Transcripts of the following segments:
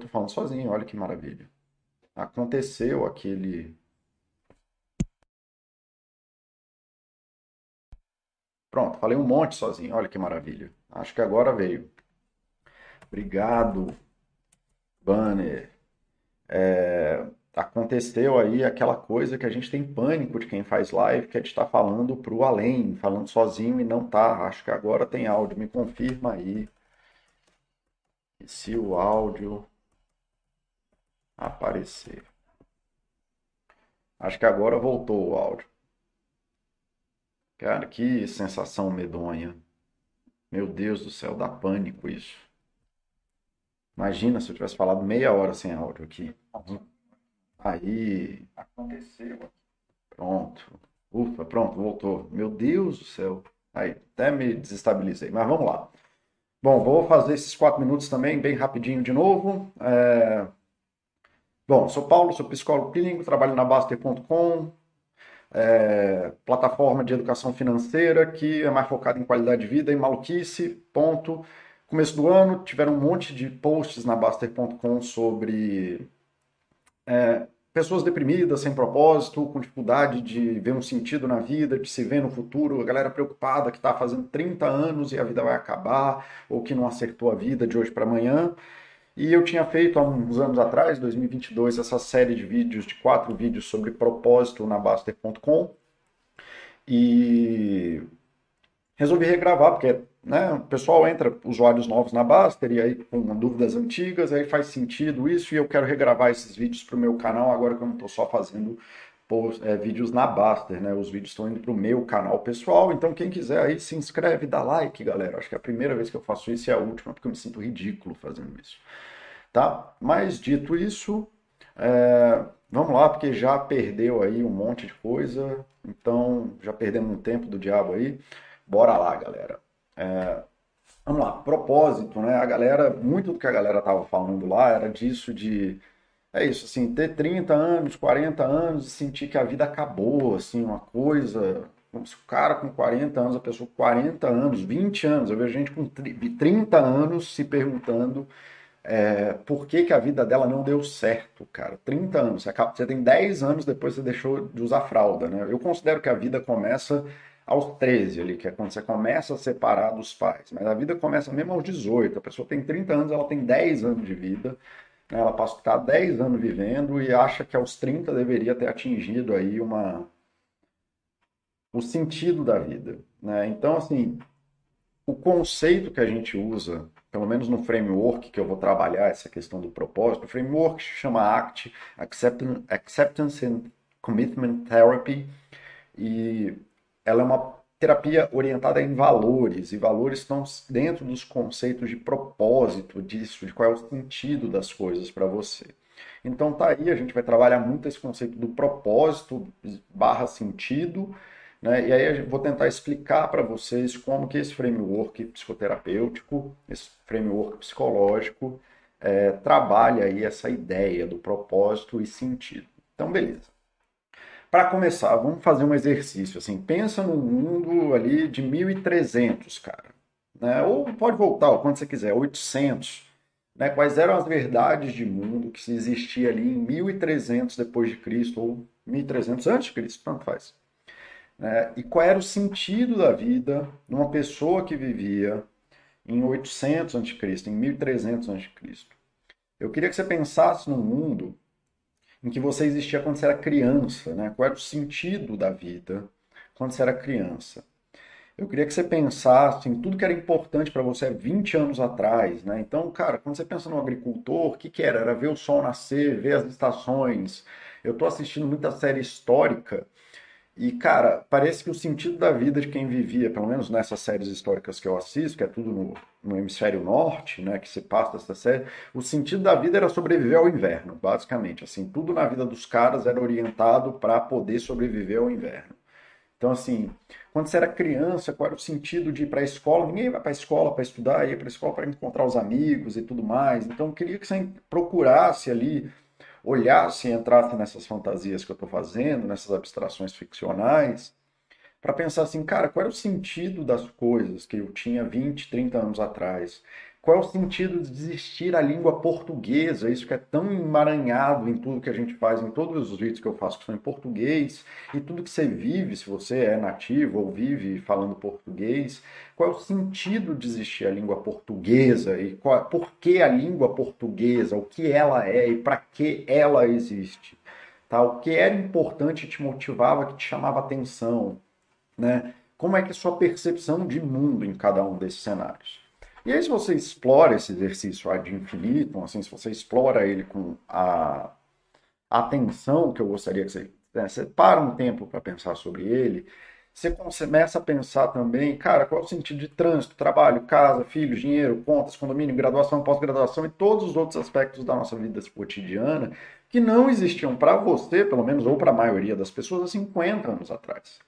tô falando sozinho, olha que maravilha. Aconteceu aquele. Pronto, falei um monte sozinho, olha que maravilha. Acho que agora veio. Obrigado, banner. É, aconteceu aí aquela coisa que a gente tem pânico de quem faz live, que é de estar falando para o além, falando sozinho e não tá. Acho que agora tem áudio, me confirma aí. se o áudio aparecer. Acho que agora voltou o áudio. Cara, que sensação medonha. Meu Deus do céu, dá pânico isso. Imagina se eu tivesse falado meia hora sem áudio aqui. Aí. Aconteceu. Pronto. Ufa, pronto, voltou. Meu Deus do céu. Aí, até me desestabilizei. Mas vamos lá. Bom, vou fazer esses quatro minutos também, bem rapidinho de novo. É... Bom, sou Paulo, sou psicólogo clínico, trabalho na Baster.com, é... plataforma de educação financeira que é mais focada em qualidade de vida e maluquice, ponto. Começo do ano, tiveram um monte de posts na Baster.com sobre é, pessoas deprimidas, sem propósito, com dificuldade de ver um sentido na vida, de se ver no futuro, a galera preocupada que está fazendo 30 anos e a vida vai acabar, ou que não acertou a vida de hoje para amanhã. E eu tinha feito há uns anos atrás, 2022, essa série de vídeos, de quatro vídeos sobre propósito na Baster.com. E resolvi regravar, porque né, o pessoal entra, usuários novos na Baster, e aí com dúvidas antigas, aí faz sentido isso, e eu quero regravar esses vídeos para o meu canal, agora que eu não estou só fazendo post, é, vídeos na Baster, né? Os vídeos estão indo para o meu canal pessoal, então quem quiser aí se inscreve, dá like, galera. Acho que é a primeira vez que eu faço isso e é a última, porque eu me sinto ridículo fazendo isso. Tá? Mas dito isso, é, vamos lá, porque já perdeu aí um monte de coisa, então já perdemos um tempo do diabo aí. Bora lá, galera. É, vamos lá, propósito, né? A galera, muito do que a galera tava falando lá era disso de é isso, assim, ter 30 anos, 40 anos e sentir que a vida acabou, assim, uma coisa, como se o cara com 40 anos, a pessoa com 40 anos, 20 anos, eu vejo gente com 30 anos se perguntando é, por que, que a vida dela não deu certo, cara. 30 anos, você, acaba, você tem 10 anos depois você deixou de usar fralda, né? Eu considero que a vida começa aos 13 ali, que é quando você começa a separar dos pais. Mas a vida começa mesmo aos 18. A pessoa tem 30 anos, ela tem 10 anos de vida. Né? Ela passa estar 10 anos vivendo e acha que aos 30 deveria ter atingido aí uma o sentido da vida. Né? Então, assim, o conceito que a gente usa, pelo menos no framework que eu vou trabalhar essa questão do propósito, o framework se chama ACT, Acceptance and Commitment Therapy, e ela é uma terapia orientada em valores, e valores estão dentro dos conceitos de propósito disso, de qual é o sentido das coisas para você. Então tá aí, a gente vai trabalhar muito esse conceito do propósito barra sentido, né? E aí eu vou tentar explicar para vocês como que esse framework psicoterapêutico, esse framework psicológico, é, trabalha aí essa ideia do propósito e sentido. Então, beleza. Para começar, vamos fazer um exercício assim. Pensa num mundo ali de 1300, cara. Né? Ou pode voltar, quando você quiser, 800. Né? Quais eram as verdades de mundo que se existia ali em 1300 depois de Cristo ou 1300 antes de Cristo, tanto faz. Né? E qual era o sentido da vida numa pessoa que vivia em 800 a.C., em 1300 a.C. Eu queria que você pensasse num mundo em que você existia quando você era criança, né? Qual era o sentido da vida quando você era criança? Eu queria que você pensasse em tudo que era importante para você 20 anos atrás, né? Então, cara, quando você pensa no agricultor, o que, que era? Era ver o sol nascer, ver as estações. Eu estou assistindo muita série histórica e, cara, parece que o sentido da vida de quem vivia, pelo menos nessas séries históricas que eu assisto, que é tudo no, no hemisfério norte, né, que se passa dessa série, o sentido da vida era sobreviver ao inverno, basicamente. Assim, tudo na vida dos caras era orientado para poder sobreviver ao inverno. Então, assim, quando você era criança, qual era o sentido de ir para a escola? Ninguém vai para a escola para estudar, ia para a escola para encontrar os amigos e tudo mais. Então, eu queria que você procurasse ali olhasse e entrasse nessas fantasias que eu estou fazendo, nessas abstrações ficcionais, para pensar assim, cara, qual era o sentido das coisas que eu tinha 20, 30 anos atrás? Qual é o sentido de existir a língua portuguesa? Isso que é tão emaranhado em tudo que a gente faz, em todos os vídeos que eu faço que são em português, e tudo que você vive, se você é nativo ou vive falando português. Qual é o sentido de existir a língua portuguesa? E qual, por que a língua portuguesa? O que ela é e para que ela existe? Tá? O que era importante te motivava, que te chamava atenção? Né? Como é que é a sua percepção de mundo em cada um desses cenários? E aí, se você explora esse exercício ad infinitum, assim, se você explora ele com a atenção que eu gostaria que você, né, você para um tempo para pensar sobre ele, você começa a pensar também, cara, qual é o sentido de trânsito, trabalho, casa, filhos, dinheiro, contas, condomínio, graduação, pós-graduação e todos os outros aspectos da nossa vida cotidiana que não existiam para você, pelo menos, ou para a maioria das pessoas, há 50 anos atrás.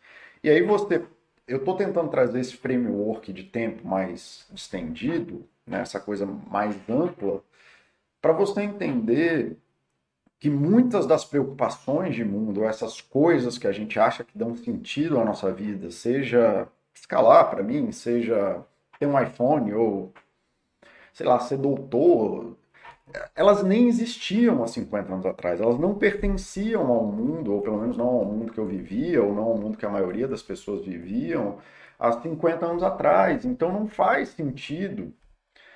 E aí você eu estou tentando trazer esse framework de tempo mais estendido, né, essa coisa mais ampla, para você entender que muitas das preocupações de mundo, essas coisas que a gente acha que dão sentido à nossa vida, seja escalar para mim, seja ter um iPhone ou sei lá, ser doutor, elas nem existiam há 50 anos atrás, elas não pertenciam ao mundo, ou pelo menos não ao mundo que eu vivia, ou não ao mundo que a maioria das pessoas viviam há 50 anos atrás. Então não faz sentido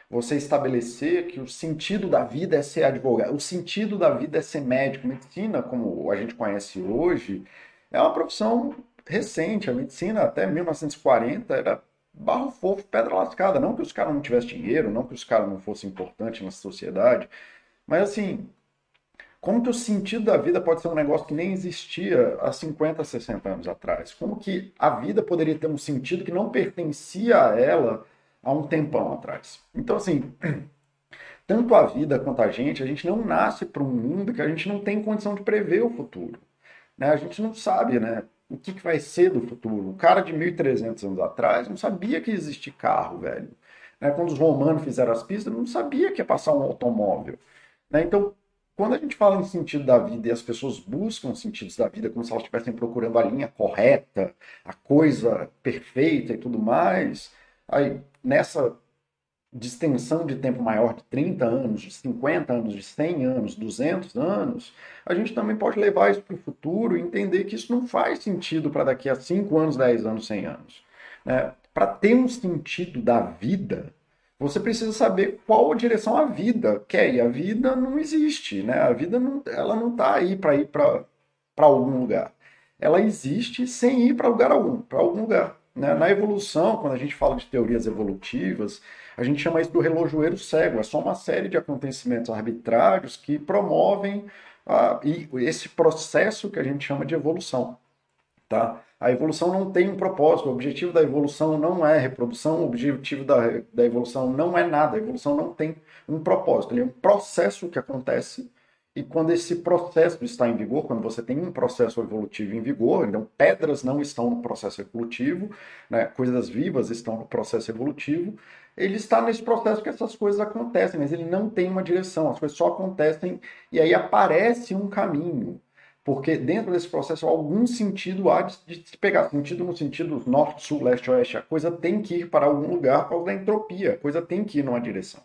você estabelecer que o sentido da vida é ser advogado, o sentido da vida é ser médico. Medicina, como a gente conhece hoje, é uma profissão recente. A medicina, até 1940, era barro fofo, pedra lascada. Não que os caras não tivessem dinheiro, não que os caras não fossem importantes na sociedade, mas assim, como que o sentido da vida pode ser um negócio que nem existia há 50, 60 anos atrás? Como que a vida poderia ter um sentido que não pertencia a ela há um tempão atrás? Então, assim, tanto a vida quanto a gente, a gente não nasce para um mundo que a gente não tem condição de prever o futuro. Né? A gente não sabe, né? O que, que vai ser do futuro. O cara de 1.300 anos atrás não sabia que existia carro, velho. Né? Quando os romanos fizeram as pistas, não sabia que ia passar um automóvel. Né? Então, quando a gente fala em sentido da vida e as pessoas buscam sentidos da vida como se elas estivessem procurando a linha correta, a coisa perfeita e tudo mais, aí nessa de extensão de tempo maior de 30 anos, de 50 anos, de 100 anos, 200 anos, a gente também pode levar isso para o futuro e entender que isso não faz sentido para daqui a 5 anos, 10 anos, 100 anos. Né? Para ter um sentido da vida, você precisa saber qual a direção a vida quer. E a vida não existe, né? A vida não, ela não está aí para ir para algum lugar. Ela existe sem ir para lugar algum, para algum lugar. Né? Na evolução, quando a gente fala de teorias evolutivas, a gente chama isso do relojoeiro cego. É só uma série de acontecimentos arbitrários que promovem esse processo que a gente chama de evolução. Tá? A evolução não tem um propósito. O objetivo da evolução não é reprodução, o objetivo da, da evolução não é nada. A evolução não tem um propósito. Ele é um processo que acontece e quando esse processo está em vigor, quando você tem um processo evolutivo em vigor, então pedras não estão no processo evolutivo, né, coisas vivas estão no processo evolutivo, ele está nesse processo que essas coisas acontecem, mas ele não tem uma direção, as coisas só acontecem e aí aparece um caminho. Porque dentro desse processo, algum sentido há de, se pegar. Sentido no sentido norte, sul, leste, oeste. A coisa tem que ir para algum lugar por causa da entropia. A coisa tem que ir numa direção.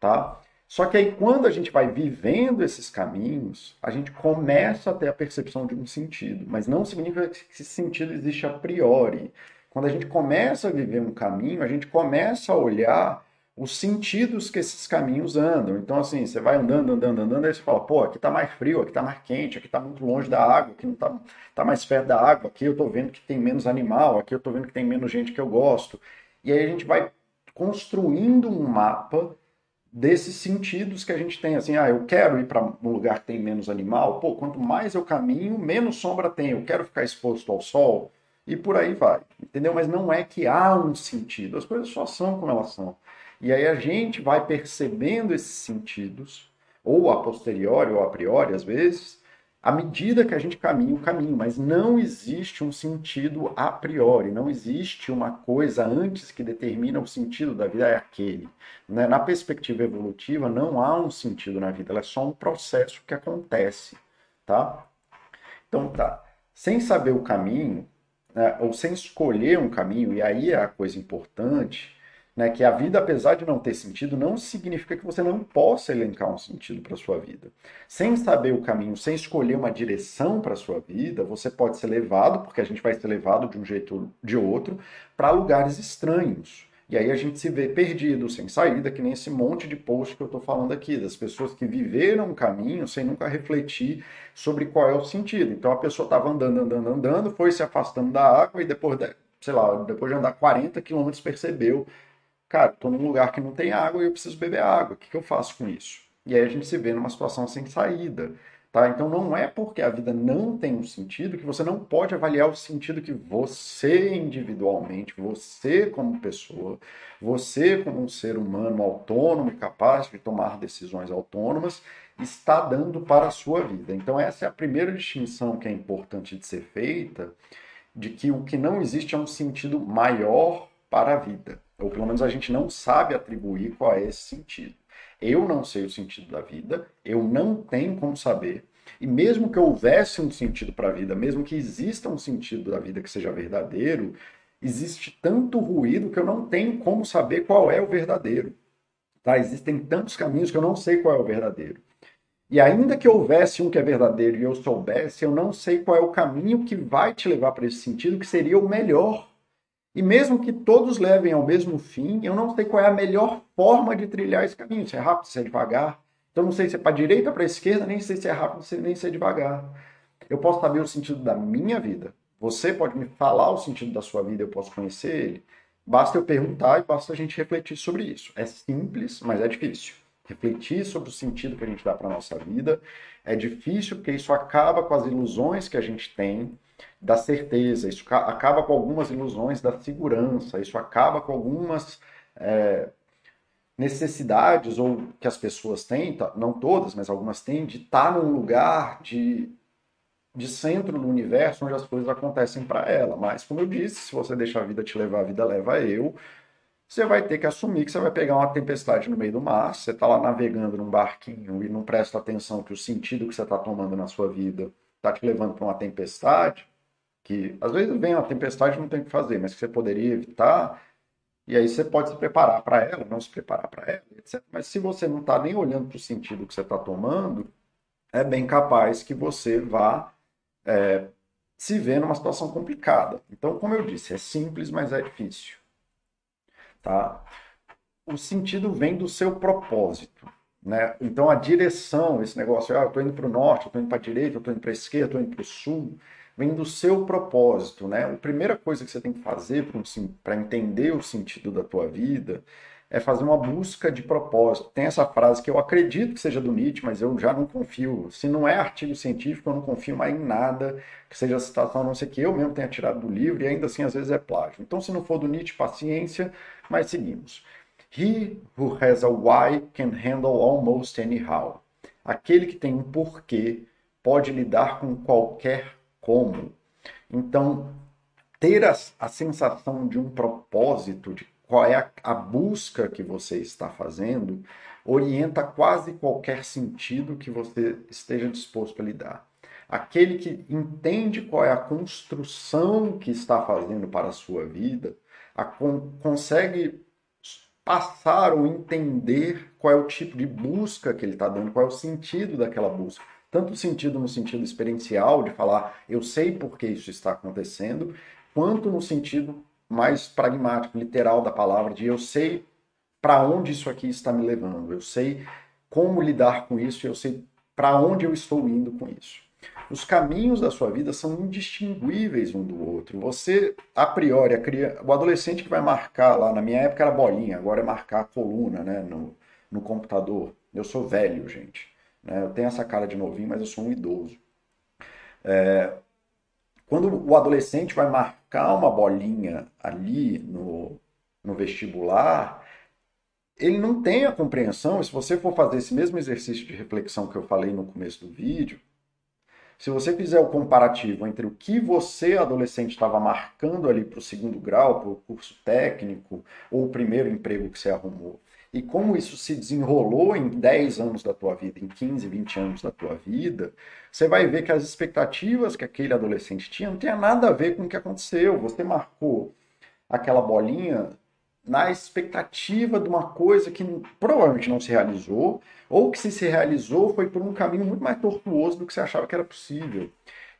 Tá? Só que aí, quando a gente vai vivendo esses caminhos, a gente começa a ter a percepção de um sentido, mas não significa que esse sentido existe a priori. Quando a gente começa a viver um caminho, a gente começa a olhar os sentidos que esses caminhos andam. Então, assim, você vai andando, andando, andando, aí você fala, pô, aqui tá mais frio, aqui tá mais quente, aqui tá muito longe da água, aqui não tá, tá mais perto da água, aqui eu tô vendo que tem menos animal, aqui eu tô vendo que tem menos gente que eu gosto. E aí a gente vai construindo um mapa desses sentidos que a gente tem, assim, ah, eu quero ir para um lugar que tem menos animal, pô, quanto mais eu caminho, menos sombra tem, eu quero ficar exposto ao sol, e por aí vai, entendeu? Mas não é que há um sentido, as coisas só são como elas são. E aí a gente vai percebendo esses sentidos, ou a posteriori ou a priori, às vezes, à medida que a gente caminha o caminho, mas não existe um sentido a priori, não existe uma coisa antes que determina o sentido da vida é aquele. Né? Na perspectiva evolutiva, não há um sentido na vida, ela é só um processo que acontece, tá? Então tá, sem saber o caminho, né, ou sem escolher um caminho, e aí é a coisa importante, né, que a vida, apesar de não ter sentido, não significa que você não possa elencar um sentido para sua vida. Sem saber o caminho, sem escolher uma direção para sua vida, você pode ser levado, porque a gente vai ser levado de um jeito ou de outro, para lugares estranhos. E aí a gente se vê perdido, sem saída, que nem esse monte de post que eu estou falando aqui, das pessoas que viveram um caminho sem nunca refletir sobre qual é o sentido. Então a pessoa estava andando, andando, andando, foi se afastando da água e depois, de, sei lá, depois de andar 40 quilômetros percebeu cara, estou num lugar que não tem água e eu preciso beber água. O que, que eu faço com isso? E aí a gente se vê numa situação sem saída. Tá? Então não é porque a vida não tem um sentido que você não pode avaliar o sentido que você individualmente, você como pessoa, você como um ser humano autônomo e capaz de tomar decisões autônomas, está dando para a sua vida. Então essa é a primeira distinção que é importante de ser feita, de que o que não existe é um sentido maior para a vida. Ou pelo menos a gente não sabe atribuir qual é esse sentido. Eu não sei o sentido da vida, eu não tenho como saber. E mesmo que houvesse um sentido para a vida, mesmo que exista um sentido da vida que seja verdadeiro, existe tanto ruído que eu não tenho como saber qual é o verdadeiro. Tá? Existem tantos caminhos que eu não sei qual é o verdadeiro. E ainda que houvesse um que é verdadeiro e eu soubesse, eu não sei qual é o caminho que vai te levar para esse sentido, que seria o melhor e mesmo que todos levem ao mesmo fim, eu não sei qual é a melhor forma de trilhar esse caminho. Se é rápido, se é devagar. Então não sei se é para direita para esquerda, nem sei se é rápido, nem se é devagar. Eu posso saber o sentido da minha vida. Você pode me falar o sentido da sua vida, eu posso conhecer ele. Basta eu perguntar e basta a gente refletir sobre isso. É simples, mas é difícil. Refletir sobre o sentido que a gente dá para a nossa vida é difícil porque isso acaba com as ilusões que a gente tem da certeza, isso acaba com algumas ilusões da segurança, isso acaba com algumas é, necessidades ou que as pessoas têm, tá, não todas, mas algumas têm, de estar num lugar de, de centro do universo onde as coisas acontecem para ela. Mas, como eu disse, se você deixar a vida te levar, a vida leva eu. Você vai ter que assumir que você vai pegar uma tempestade no meio do mar, você está lá navegando num barquinho e não presta atenção que o sentido que você está tomando na sua vida está te levando para uma tempestade, que às vezes vem uma tempestade não tem o que fazer, mas que você poderia evitar, e aí você pode se preparar para ela, não se preparar para ela, etc. Mas se você não está nem olhando para o sentido que você está tomando, é bem capaz que você vá é, se ver numa situação complicada. Então, como eu disse, é simples, mas é difícil. Tá? O sentido vem do seu propósito. Né? Então, a direção, esse negócio, ah, eu estou indo para o norte, eu estou indo para a direita, eu estou indo para a esquerda, eu estou indo para o sul, vem do seu propósito, né? A primeira coisa que você tem que fazer para entender o sentido da tua vida é fazer uma busca de propósito. Tem essa frase que eu acredito que seja do Nietzsche, mas eu já não confio. Se não é artigo científico, eu não confio mais em nada que seja citação, a não ser que eu mesmo tenha tirado do livro, e ainda assim às vezes é plágio. Então, se não for do Nietzsche, paciência, mas seguimos. He who has a why can handle almost anyhow. Aquele que tem um porquê pode lidar com qualquer como. Então, ter a, a sensação de um propósito, de qual é a, a busca que você está fazendo, orienta quase qualquer sentido que você esteja disposto a lidar. Aquele que entende qual é a construção que está fazendo para a sua vida, a, consegue passar ou entender qual é o tipo de busca que ele está dando, qual é o sentido daquela busca tanto sentido no sentido experiencial, de falar eu sei por que isso está acontecendo, quanto no sentido mais pragmático, literal da palavra, de eu sei para onde isso aqui está me levando, eu sei como lidar com isso, eu sei para onde eu estou indo com isso. Os caminhos da sua vida são indistinguíveis um do outro. Você, a priori, a criança, o adolescente que vai marcar lá, na minha época era bolinha, agora é marcar a coluna né, no, no computador. Eu sou velho, gente. Né? Eu tenho essa cara de novinho, mas eu sou um idoso. É, quando o adolescente vai marcar uma bolinha ali no, no vestibular, ele não tem a compreensão, se você for fazer esse mesmo exercício de reflexão que eu falei no começo do vídeo, se você fizer o comparativo entre o que você, adolescente, estava marcando ali para o segundo grau, para o curso técnico, ou o primeiro emprego que você arrumou, e como isso se desenrolou em 10 anos da tua vida, em 15, 20 anos da tua vida, você vai ver que as expectativas que aquele adolescente tinha não tinha nada a ver com o que aconteceu. Você marcou aquela bolinha na expectativa de uma coisa que provavelmente não se realizou, ou que se se realizou foi por um caminho muito mais tortuoso do que você achava que era possível.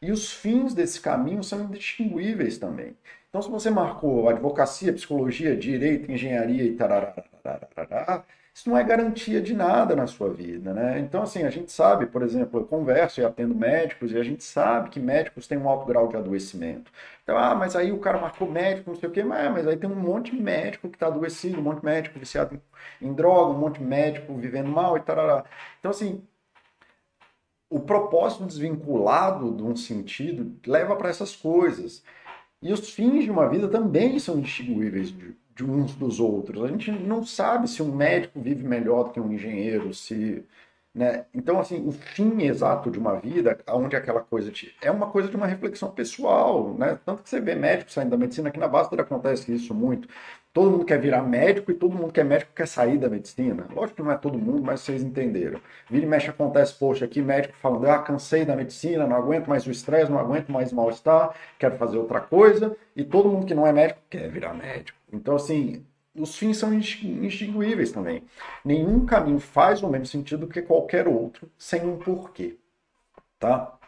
E os fins desse caminho são indistinguíveis também. Então, se você marcou advocacia, psicologia, direito, engenharia e tarará, isso não é garantia de nada na sua vida, né? Então, assim, a gente sabe, por exemplo, eu converso e atendo médicos e a gente sabe que médicos têm um alto grau de adoecimento. Então, ah, mas aí o cara marcou médico, não sei o quê, mas, mas aí tem um monte de médico que está adoecido, um monte de médico viciado em, em droga, um monte de médico vivendo mal e tarará. Então, assim, o propósito desvinculado de um sentido leva para essas coisas. E os fins de uma vida também são indistinguíveis de, de, uns dos outros. A gente não sabe se um médico vive melhor do que um engenheiro, se. Né? Então, assim, o fim exato de uma vida, onde aquela coisa te... é uma coisa de uma reflexão pessoal, né? Tanto que você vê médicos saindo da medicina, aqui na Basta acontece isso muito. Todo mundo quer virar médico e todo mundo que é médico quer sair da medicina. Lógico que não é todo mundo, mas vocês entenderam. Vira e mexe acontece, poxa, aqui médico falando, ah, cansei da medicina, não aguento mais o estresse, não aguento mais mal-estar, quero fazer outra coisa. E todo mundo que não é médico quer virar médico. Então, assim, os fins são indistinguíveis também. Nenhum caminho faz o mesmo sentido que qualquer outro, sem um porquê. Tá?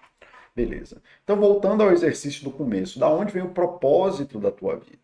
Beleza. Então, voltando ao exercício do começo, da onde vem o propósito da tua vida?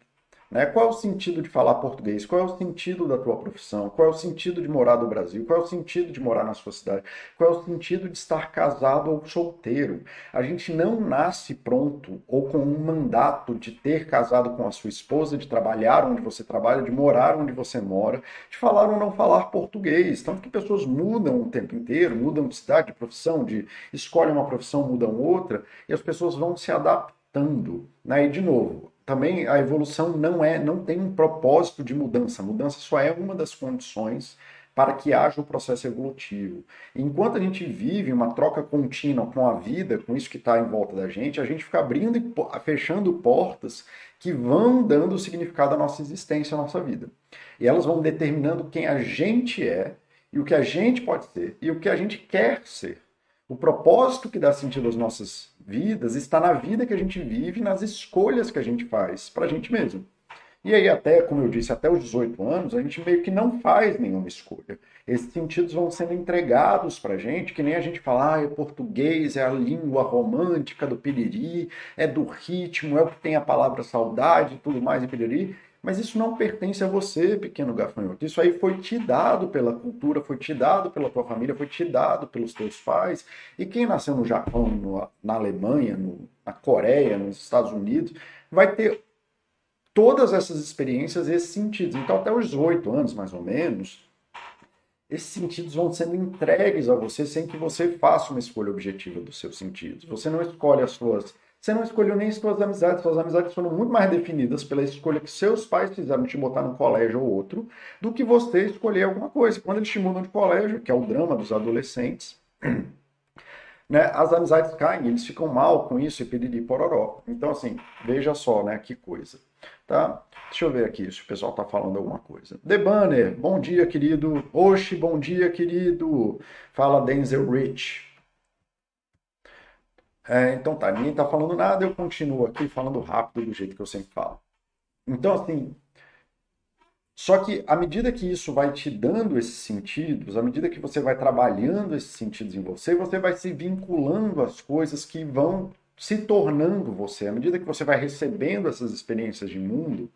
Né? Qual é o sentido de falar português? Qual é o sentido da tua profissão? Qual é o sentido de morar no Brasil? Qual é o sentido de morar na sua cidade? Qual é o sentido de estar casado ou solteiro? A gente não nasce pronto ou com um mandato de ter casado com a sua esposa, de trabalhar onde você trabalha, de morar onde você mora, de falar ou não falar português. Tanto que pessoas mudam o tempo inteiro, mudam de cidade, de profissão, de escolhem uma profissão, mudam outra, e as pessoas vão se adaptando. Né? E de novo, também a evolução não é, não tem um propósito de mudança. Mudança só é uma das condições para que haja o um processo evolutivo. Enquanto a gente vive uma troca contínua com a vida, com isso que está em volta da gente, a gente fica abrindo e fechando portas que vão dando significado à nossa existência, à nossa vida. E elas vão determinando quem a gente é e o que a gente pode ser e o que a gente quer ser. O propósito que dá sentido às nossas vidas está na vida que a gente vive, nas escolhas que a gente faz para a gente mesmo. E aí, até, como eu disse, até os 18 anos, a gente meio que não faz nenhuma escolha. Esses sentidos vão sendo entregados para a gente, que nem a gente fala, ah, o português é a língua romântica do piriri, é do ritmo, é o que tem a palavra saudade e tudo mais em piriri. Mas isso não pertence a você, pequeno gafanhoto. Isso aí foi te dado pela cultura, foi te dado pela tua família, foi te dado pelos teus pais. E quem nasceu no Japão, no, na Alemanha, no, na Coreia, nos Estados Unidos, vai ter todas essas experiências, esses sentidos. Então, até os oito anos, mais ou menos, esses sentidos vão sendo entregues a você sem que você faça uma escolha objetiva dos seus sentidos. Você não escolhe as suas você não escolheu nem suas amizades. Suas amizades foram muito mais definidas pela escolha que seus pais fizeram de te botar num colégio ou outro, do que você escolher alguma coisa. Quando eles te mudam de colégio, que é o drama dos adolescentes, né, as amizades caem, eles ficam mal com isso e piriri pororó. Então, assim, veja só, né, que coisa. Tá? Deixa eu ver aqui se o pessoal tá falando alguma coisa. The Banner, bom dia, querido. Oxi, bom dia, querido. Fala Denzel Rich. É, então tá, ninguém tá falando nada, eu continuo aqui falando rápido do jeito que eu sempre falo. Então, assim, só que à medida que isso vai te dando esses sentidos, à medida que você vai trabalhando esses sentidos em você, você vai se vinculando às coisas que vão se tornando você. À medida que você vai recebendo essas experiências de mundo,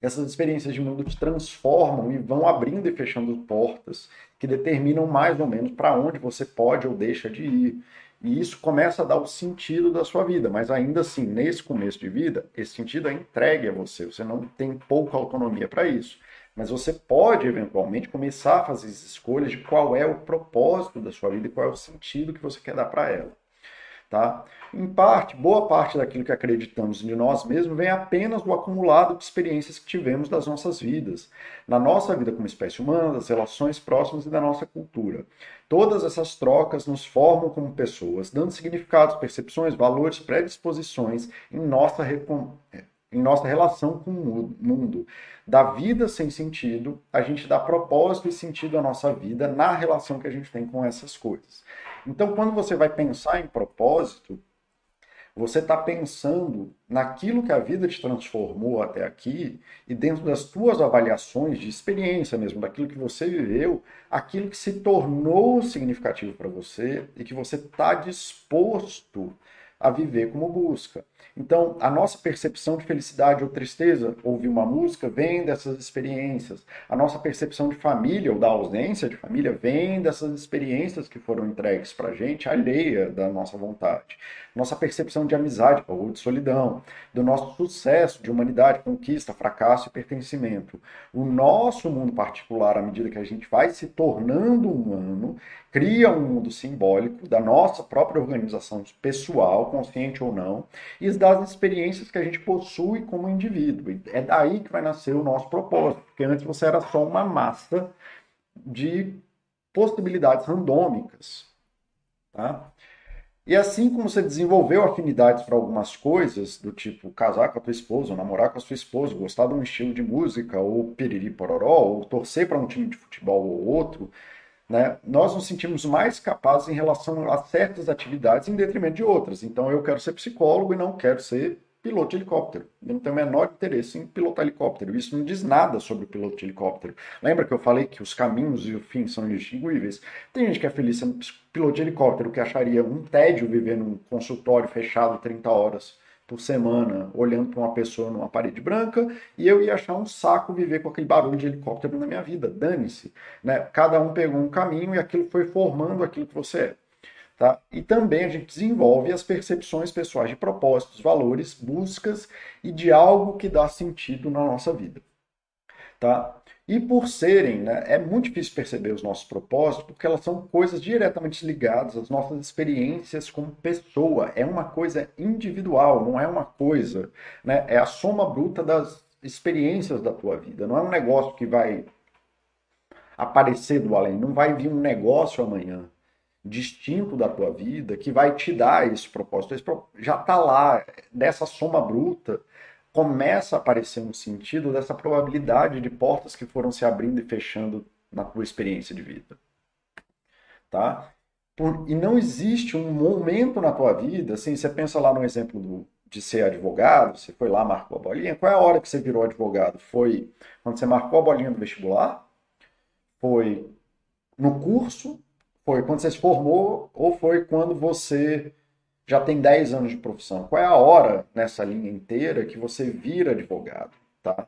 essas experiências de mundo te transformam e vão abrindo e fechando portas que determinam mais ou menos para onde você pode ou deixa de ir. E isso começa a dar o sentido da sua vida, mas ainda assim, nesse começo de vida, esse sentido é entregue a você, você não tem pouca autonomia para isso. Mas você pode, eventualmente, começar a fazer as escolhas de qual é o propósito da sua vida e qual é o sentido que você quer dar para ela. Tá? Em parte, boa parte daquilo que acreditamos de nós mesmos vem apenas do acumulado de experiências que tivemos das nossas vidas, na nossa vida como espécie humana, das relações próximas e da nossa cultura. Todas essas trocas nos formam como pessoas, dando significados, percepções, valores, predisposições em nossa, em nossa relação com o mundo. Da vida sem sentido, a gente dá propósito e sentido à nossa vida na relação que a gente tem com essas coisas. Então, quando você vai pensar em propósito, Você está pensando naquilo que a vida te transformou até aqui e dentro das tuas avaliações de experiência mesmo, daquilo que você viveu, aquilo que se tornou significativo para você e que você está disposto a viver como busca. Então, a nossa percepção de felicidade ou tristeza, ouvir uma música, vem dessas experiências. A nossa percepção de família ou da ausência de família vem dessas experiências que foram entregues para a gente, alheia da nossa vontade. Nossa percepção de amizade ou de solidão, do nosso sucesso, de humanidade, conquista, fracasso e pertencimento. O nosso mundo particular, à medida que a gente vai se tornando humano, cria um mundo simbólico da nossa própria organização pessoal, consciente ou não, e das experiências que a gente possui como indivíduo. É daí que vai nascer o nosso propósito, porque antes você era só uma massa de possibilidades randômicas. Tá? E assim como você desenvolveu afinidades para algumas coisas, do tipo casar com a tua esposa, namorar com a sua esposa, gostar de um estilo de música, ou piriri pororó, ou torcer para um time de futebol ou outro, né, nós nos sentimos mais capazes em relação a certas atividades em detrimento de outras. Então, eu quero ser psicólogo e não quero ser piloto de helicóptero. Eu não tenho o menor interesse em pilotar helicóptero. Isso não diz nada sobre o piloto de helicóptero. Lembra que eu falei que os caminhos e o fim são indistinguíveis? Tem gente que é feliz sendo piloto de helicóptero, que acharia um tédio viver num consultório fechado 30 horas por semana olhando para uma pessoa numa parede branca e eu ia achar um saco viver com aquele barulho de helicóptero na minha vida. Dane-se. Né? Cada um pegou um caminho e aquilo foi formando aquilo que você é. Tá? E também a gente desenvolve as percepções pessoais de propósitos, valores, buscas e de algo que dá sentido na nossa vida. Tá? E por serem, né, é muito difícil perceber os nossos propósitos, porque elas são coisas diretamente ligadas às nossas experiências como pessoa. É uma coisa individual, não é uma coisa, né, é a soma bruta das experiências da tua vida. Não é um negócio que vai aparecer do além, não vai vir um negócio amanhã distinto da tua vida que vai te dar esse propósito. Esse já está lá, dessa soma bruta começa a aparecer um sentido dessa probabilidade de portas que foram se abrindo e fechando na tua experiência de vida. Tá? Por, e não existe um momento na tua vida, assim, você pensa lá no exemplo do, de ser advogado, você foi lá, marcou a bolinha, qual é a hora que você virou advogado? Foi quando você marcou a bolinha do vestibular? Foi no curso? Foi quando você se formou? Ou foi quando você já tem 10 anos de profissão. Qual é a hora nessa linha inteira que você vira advogado, tá?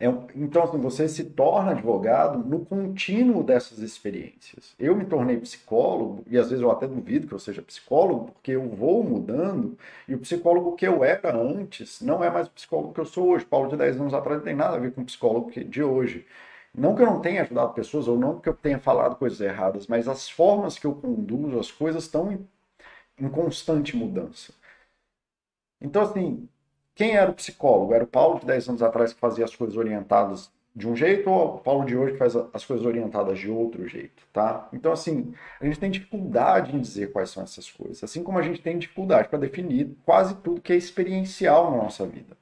É, então, assim, você se torna advogado no contínuo dessas experiências. Eu me tornei psicólogo, e às vezes eu até duvido que eu seja psicólogo, porque eu vou mudando, e o psicólogo que eu era antes não é mais o psicólogo que eu sou hoje. Paulo de 10 anos atrás não tem nada a ver com o psicólogo de hoje. Não que eu não tenha ajudado pessoas, ou não que eu tenha falado coisas erradas, mas as formas que eu conduzo as coisas estão em constante mudança. Então, assim, quem era o psicólogo? Era o Paulo de 10 anos atrás que fazia as coisas orientadas de um jeito ou o Paulo de hoje que faz as coisas orientadas de outro jeito, tá? Então, assim, a gente tem dificuldade em dizer quais são essas coisas, assim como a gente tem dificuldade para definir quase tudo que é experiencial na nossa vida.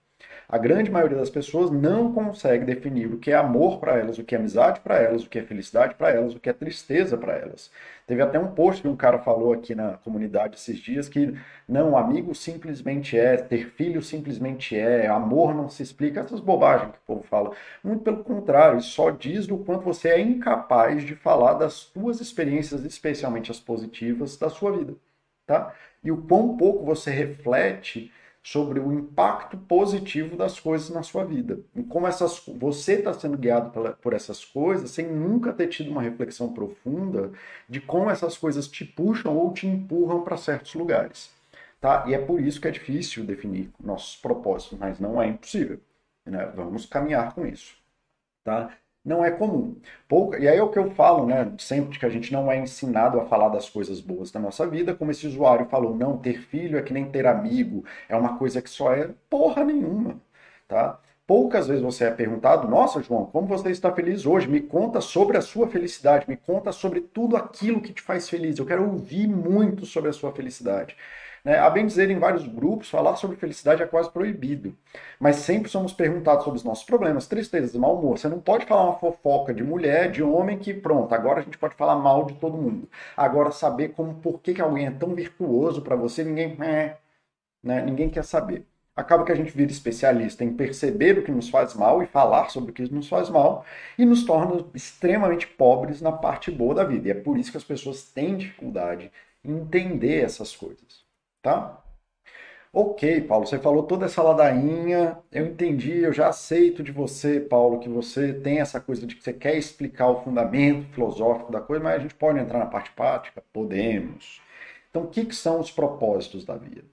A grande maioria das pessoas não consegue definir o que é amor para elas, o que é amizade para elas, o que é felicidade para elas, o que é tristeza para elas. Teve até um post que um cara falou aqui na comunidade esses dias que não, amigo simplesmente é, ter filho simplesmente é, amor não se explica, essas bobagens que o povo fala. Muito pelo contrário, só diz do quanto você é incapaz de falar das suas experiências, especialmente as positivas, da sua vida, tá? E o quão pouco você reflete sobre o impacto positivo das coisas na sua vida. E como essas, você está sendo guiado pela, por essas coisas sem nunca ter tido uma reflexão profunda de como essas coisas te puxam ou te empurram para certos lugares. Tá? E é por isso que é difícil definir nossos propósitos, mas não é impossível. Né? Vamos caminhar com isso. Tá? Não é comum. Pouca, e aí é o que eu falo, né? Sempre que a gente não é ensinado a falar das coisas boas da nossa vida, como esse usuário falou, não, ter filho é que nem ter amigo, é uma coisa que só é porra nenhuma, tá? Poucas vezes você é perguntado, nossa, João, como você está feliz hoje? Me conta sobre a sua felicidade, me conta sobre tudo aquilo que te faz feliz. Eu quero ouvir muito sobre a sua felicidade. Né? A bem dizer, em vários grupos, falar sobre felicidade é quase proibido. Mas sempre somos perguntados sobre os nossos problemas, tristezas, mau humor. Você não pode falar uma fofoca de mulher, de homem, que pronto, agora a gente pode falar mal de todo mundo. Agora, saber como, por que, que alguém é tão virtuoso para você, ninguém. É, né? Ninguém quer saber. Acaba que a gente vira especialista em perceber o que nos faz mal e falar sobre o que nos faz mal e nos torna extremamente pobres na parte boa da vida. E é por isso que as pessoas têm dificuldade em entender essas coisas, tá? Ok, Paulo, você falou toda essa ladainha, eu entendi, eu já aceito de você, Paulo, que você tem essa coisa de que você quer explicar o fundamento filosófico da coisa, mas a gente pode entrar na parte prática? Podemos. Então, o que, que são os propósitos da vida?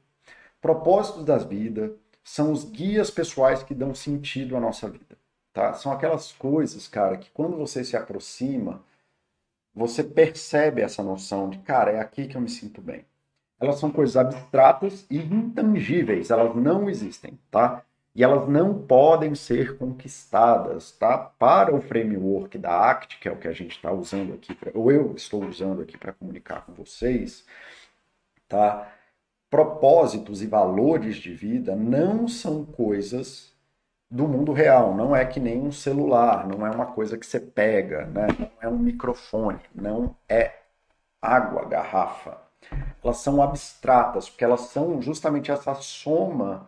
Propósitos da vida são os guias pessoais que dão sentido à nossa vida, tá? São aquelas coisas, cara, que quando você se aproxima, você percebe essa noção de, cara, é aqui que eu me sinto bem elas são coisas abstratas e intangíveis, elas não existem, tá? E elas não podem ser conquistadas, tá? Para o framework da ACT, que é o que a gente está usando aqui, pra, ou eu estou usando aqui para comunicar com vocês, tá? Propósitos e valores de vida não são coisas do mundo real, não é que nem um celular, não é uma coisa que você pega, né? não é um microfone, não é água, garrafa, elas são abstratas, porque elas são justamente essa soma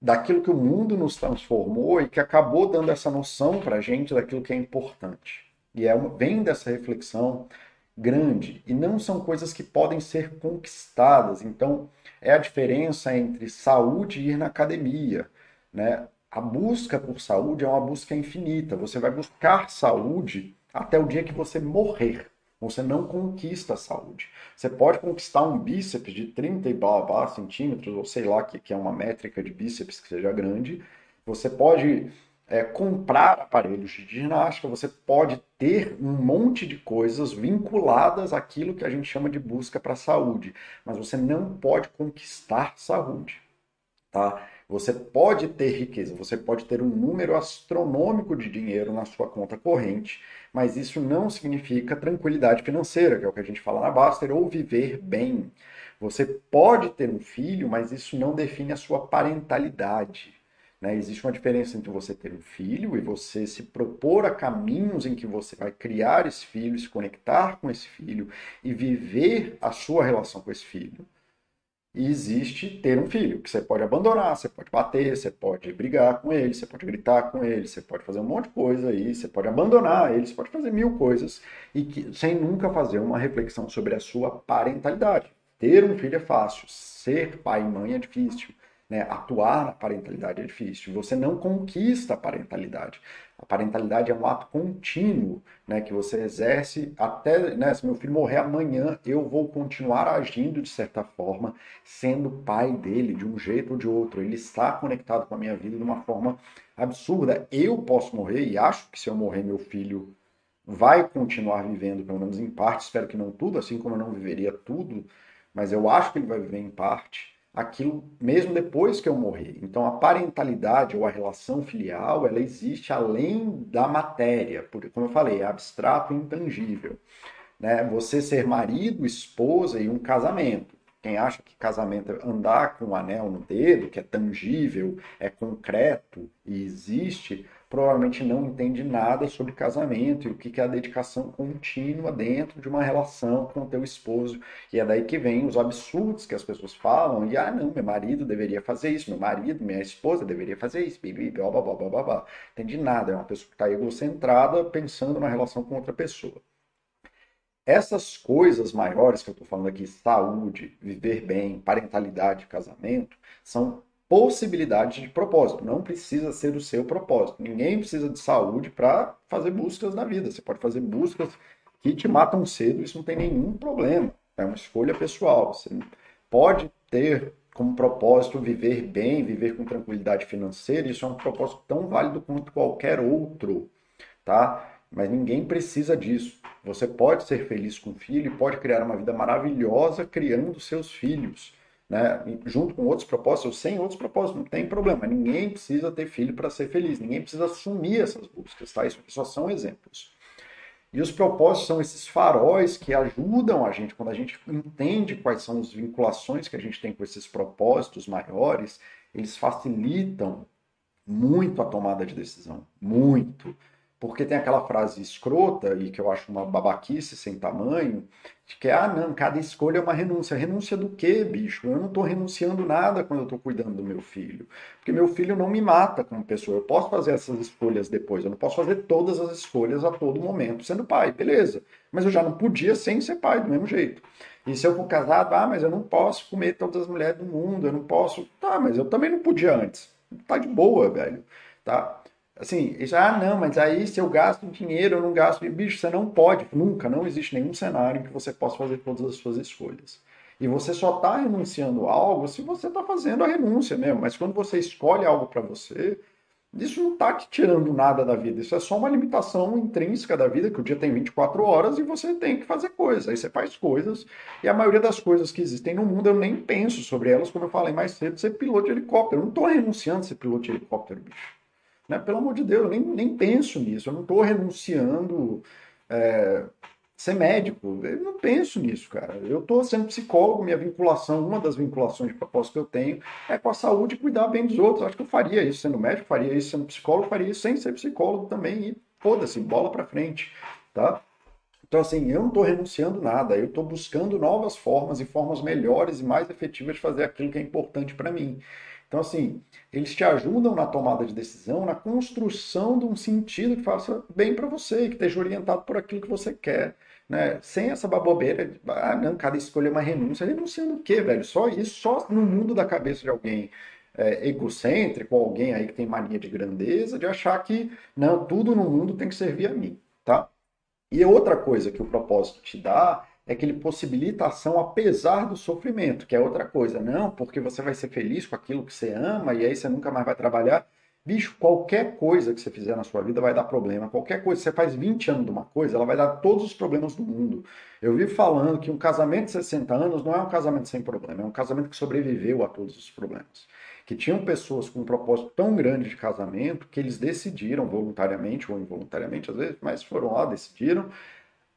daquilo que o mundo nos transformou e que acabou dando essa noção para a gente daquilo que é importante. E é, vem dessa reflexão grande. E não são coisas que podem ser conquistadas. Então, é a diferença entre saúde e ir na academia. Né? A busca por saúde é uma busca infinita. Você vai buscar saúde até o dia que você morrer. Você não conquista a saúde. Você pode conquistar um bíceps de 30 e blá, blá, centímetros, ou sei lá, que, que é uma métrica de bíceps que seja grande. Você pode é, comprar aparelhos de ginástica, você pode ter um monte de coisas vinculadas àquilo que a gente chama de busca para a saúde, mas você não pode conquistar saúde. Tá? Você pode ter riqueza, você pode ter um número astronômico de dinheiro na sua conta corrente, mas isso não significa tranquilidade financeira, que é o que a gente fala na Baster, ou viver bem. Você pode ter um filho, mas isso não define a sua parentalidade. Né? Existe uma diferença entre você ter um filho e você se propor a caminhos em que você vai criar esse filho, se conectar com esse filho e viver a sua relação com esse filho existe ter um filho, que você pode abandonar, você pode bater, você pode brigar com ele, você pode gritar com ele, você pode fazer um monte de coisa aí, você pode abandonar ele, você pode fazer mil coisas, e que, sem nunca fazer uma reflexão sobre a sua parentalidade. Ter um filho é fácil, ser pai e mãe é difícil. Né? Atuar na parentalidade é difícil. Você não conquista a parentalidade. A parentalidade é um ato contínuo, né, que você exerce até, né, se meu filho morrer amanhã, eu vou continuar agindo de certa forma, sendo pai dele de um jeito ou de outro. Ele está conectado com a minha vida de uma forma absurda. Eu posso morrer e acho que se eu morrer, meu filho vai continuar vivendo, pelo menos em parte. Espero que não tudo, assim como eu não viveria tudo, mas eu acho que ele vai viver em parte aquilo mesmo depois que eu morrer. Então a parentalidade ou a relação filial, ela existe além da matéria, porque como eu falei, é abstrato e intangível. Né? Você ser marido, esposa e um casamento. Quem acha que casamento é andar com um anel no dedo, que é tangível, é concreto e existe, provavelmente não entende nada sobre casamento e o que é a dedicação contínua dentro de uma relação com o teu esposo. E é daí que vem os absurdos que as pessoas falam, e ah, não, meu marido deveria fazer isso, meu marido, minha esposa deveria fazer isso, bibi, blá, blá, blá, blá, blá. Entende nada, é uma pessoa que está egocentrada pensando na relação com outra pessoa. Essas coisas maiores que eu estou falando aqui, saúde, viver bem, parentalidade, casamento, são possibilidade de propósito. Não precisa ser o seu propósito. Ninguém precisa de saúde para fazer buscas na vida. Você pode fazer buscas que te matam cedo, isso não tem nenhum problema. É uma escolha pessoal. Você pode ter como propósito viver bem, viver com tranquilidade financeira. Isso é um propósito tão válido quanto qualquer outro, tá? Mas ninguém precisa disso. Você pode ser feliz com o filho e pode criar uma vida maravilhosa criando seus filhos né, junto com outros propósitos ou sem outros propósitos, não tem problema. Ninguém precisa ter filho para ser feliz, ninguém precisa assumir essas buscas, tá? Isso só são exemplos. E os propósitos são esses faróis que ajudam a gente, quando a gente entende quais são as vinculações que a gente tem com esses propósitos maiores, eles facilitam muito a tomada de decisão, muito. Porque tem aquela frase escrota, e que eu acho uma babaquice sem tamanho, de que, ah, não, cada escolha é uma renúncia. Renúncia do quê, bicho? Eu não estou renunciando nada quando eu estou cuidando do meu filho. Porque meu filho não me mata como pessoa. Eu posso fazer essas escolhas depois. Eu não posso fazer todas as escolhas a todo momento sendo pai, beleza. Mas eu já não podia sem ser pai, do mesmo jeito. E se eu for casado, ah, mas eu não posso comer todas as mulheres do mundo, eu não posso. Tá, mas eu também não podia antes. Tá de boa, velho. Tá? Assim, isso, ah, não, mas aí se eu gasto dinheiro, eu não gasto. Bicho, você não pode, nunca, não existe nenhum cenário em que você possa fazer todas as suas escolhas. E você só está renunciando a algo se você está fazendo a renúncia mesmo. Mas quando você escolhe algo para você, isso não está te tirando nada da vida. Isso é só uma limitação intrínseca da vida, que o dia tem 24 horas e você tem que fazer coisas. Aí você faz coisas. E a maioria das coisas que existem no mundo eu nem penso sobre elas, como eu falei mais cedo, ser piloto de helicóptero. Eu não estou renunciando a ser piloto de helicóptero, bicho. Né? Pelo amor de Deus, eu nem, nem penso nisso. Eu não estou renunciando é, ser médico. Eu não penso nisso, cara. Eu estou sendo psicólogo, minha vinculação, uma das vinculações de propósito que eu tenho é com a saúde e cuidar bem dos outros. Acho que eu faria isso sendo médico, faria isso sendo psicólogo, faria isso sem ser psicólogo também. E foda-se, bola para frente, tá? Então, assim, eu não estou renunciando nada, eu estou buscando novas formas e formas melhores e mais efetivas de fazer aquilo que é importante para mim. Então, assim, eles te ajudam na tomada de decisão, na construção de um sentido que faça bem para você, que esteja orientado por aquilo que você quer. Né? Sem essa babobeira de, ah, não, cada escolha é uma renúncia. Renunciando o quê, velho? Só isso, só no mundo da cabeça de alguém é, egocêntrico, alguém aí que tem mania de grandeza, de achar que, não, tudo no mundo tem que servir a mim, tá? E outra coisa que o propósito te dá é que ele possibilita a ação apesar do sofrimento, que é outra coisa. Não, porque você vai ser feliz com aquilo que você ama e aí você nunca mais vai trabalhar. Bicho, qualquer coisa que você fizer na sua vida vai dar problema. Qualquer coisa, você faz 20 anos de uma coisa, ela vai dar todos os problemas do mundo. Eu vi falando que um casamento de 60 anos não é um casamento sem problema, é um casamento que sobreviveu a todos os problemas. Que tinham pessoas com um propósito tão grande de casamento que eles decidiram, voluntariamente ou involuntariamente às vezes, mas foram lá, decidiram,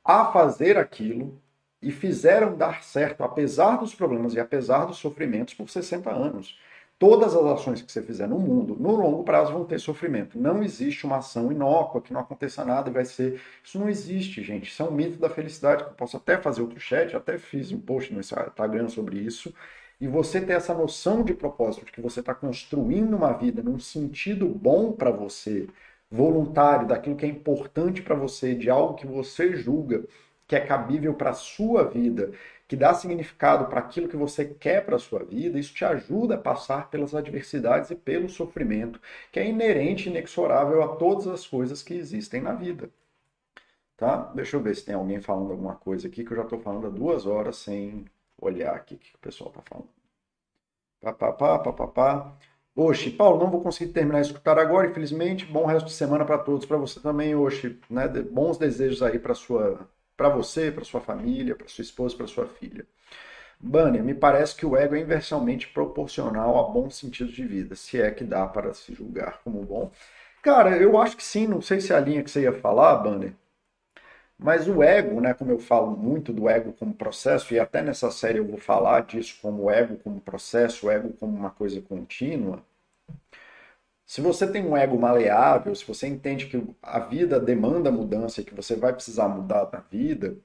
a fazer aquilo e fizeram dar certo, apesar dos problemas e apesar dos sofrimentos, por 60 anos. Todas as ações que você fizer no mundo, no longo prazo, vão ter sofrimento. Não existe uma ação inócua que não aconteça nada e vai ser. Isso não existe, gente. Isso é um mito da felicidade. Que eu posso até fazer outro chat, até fiz um post no Instagram sobre isso. E você ter essa noção de propósito, de que você está construindo uma vida num sentido bom para você, voluntário, daquilo que é importante para você, de algo que você julga que é cabível para a sua vida, que dá significado para aquilo que você quer para a sua vida, isso te ajuda a passar pelas adversidades e pelo sofrimento, que é inerente e inexorável a todas as coisas que existem na vida. Tá? Deixa eu ver se tem alguém falando alguma coisa aqui, que eu já estou falando há duas horas sem olhar aqui o que o pessoal está falando. Papapá, papapá. Oxi, Paulo, não vou conseguir terminar de escutar agora, infelizmente. Bom resto de semana para todos, para você também, Oxi. Né? Bons desejos aí para sua para você, para sua família, para sua esposa, para sua filha. Banner, me parece que o ego é inversamente proporcional a bom sentido de vida, se é que dá para se julgar como bom. Cara, eu acho que sim, não sei se é a linha que você ia falar, Banner, mas o ego, né, como eu falo muito do ego como processo, e até nessa série eu vou falar disso como ego como processo, ego como uma coisa contínua, se você tem um ego maleável, se você entende que a vida demanda mudança e que você vai precisar mudar na vida,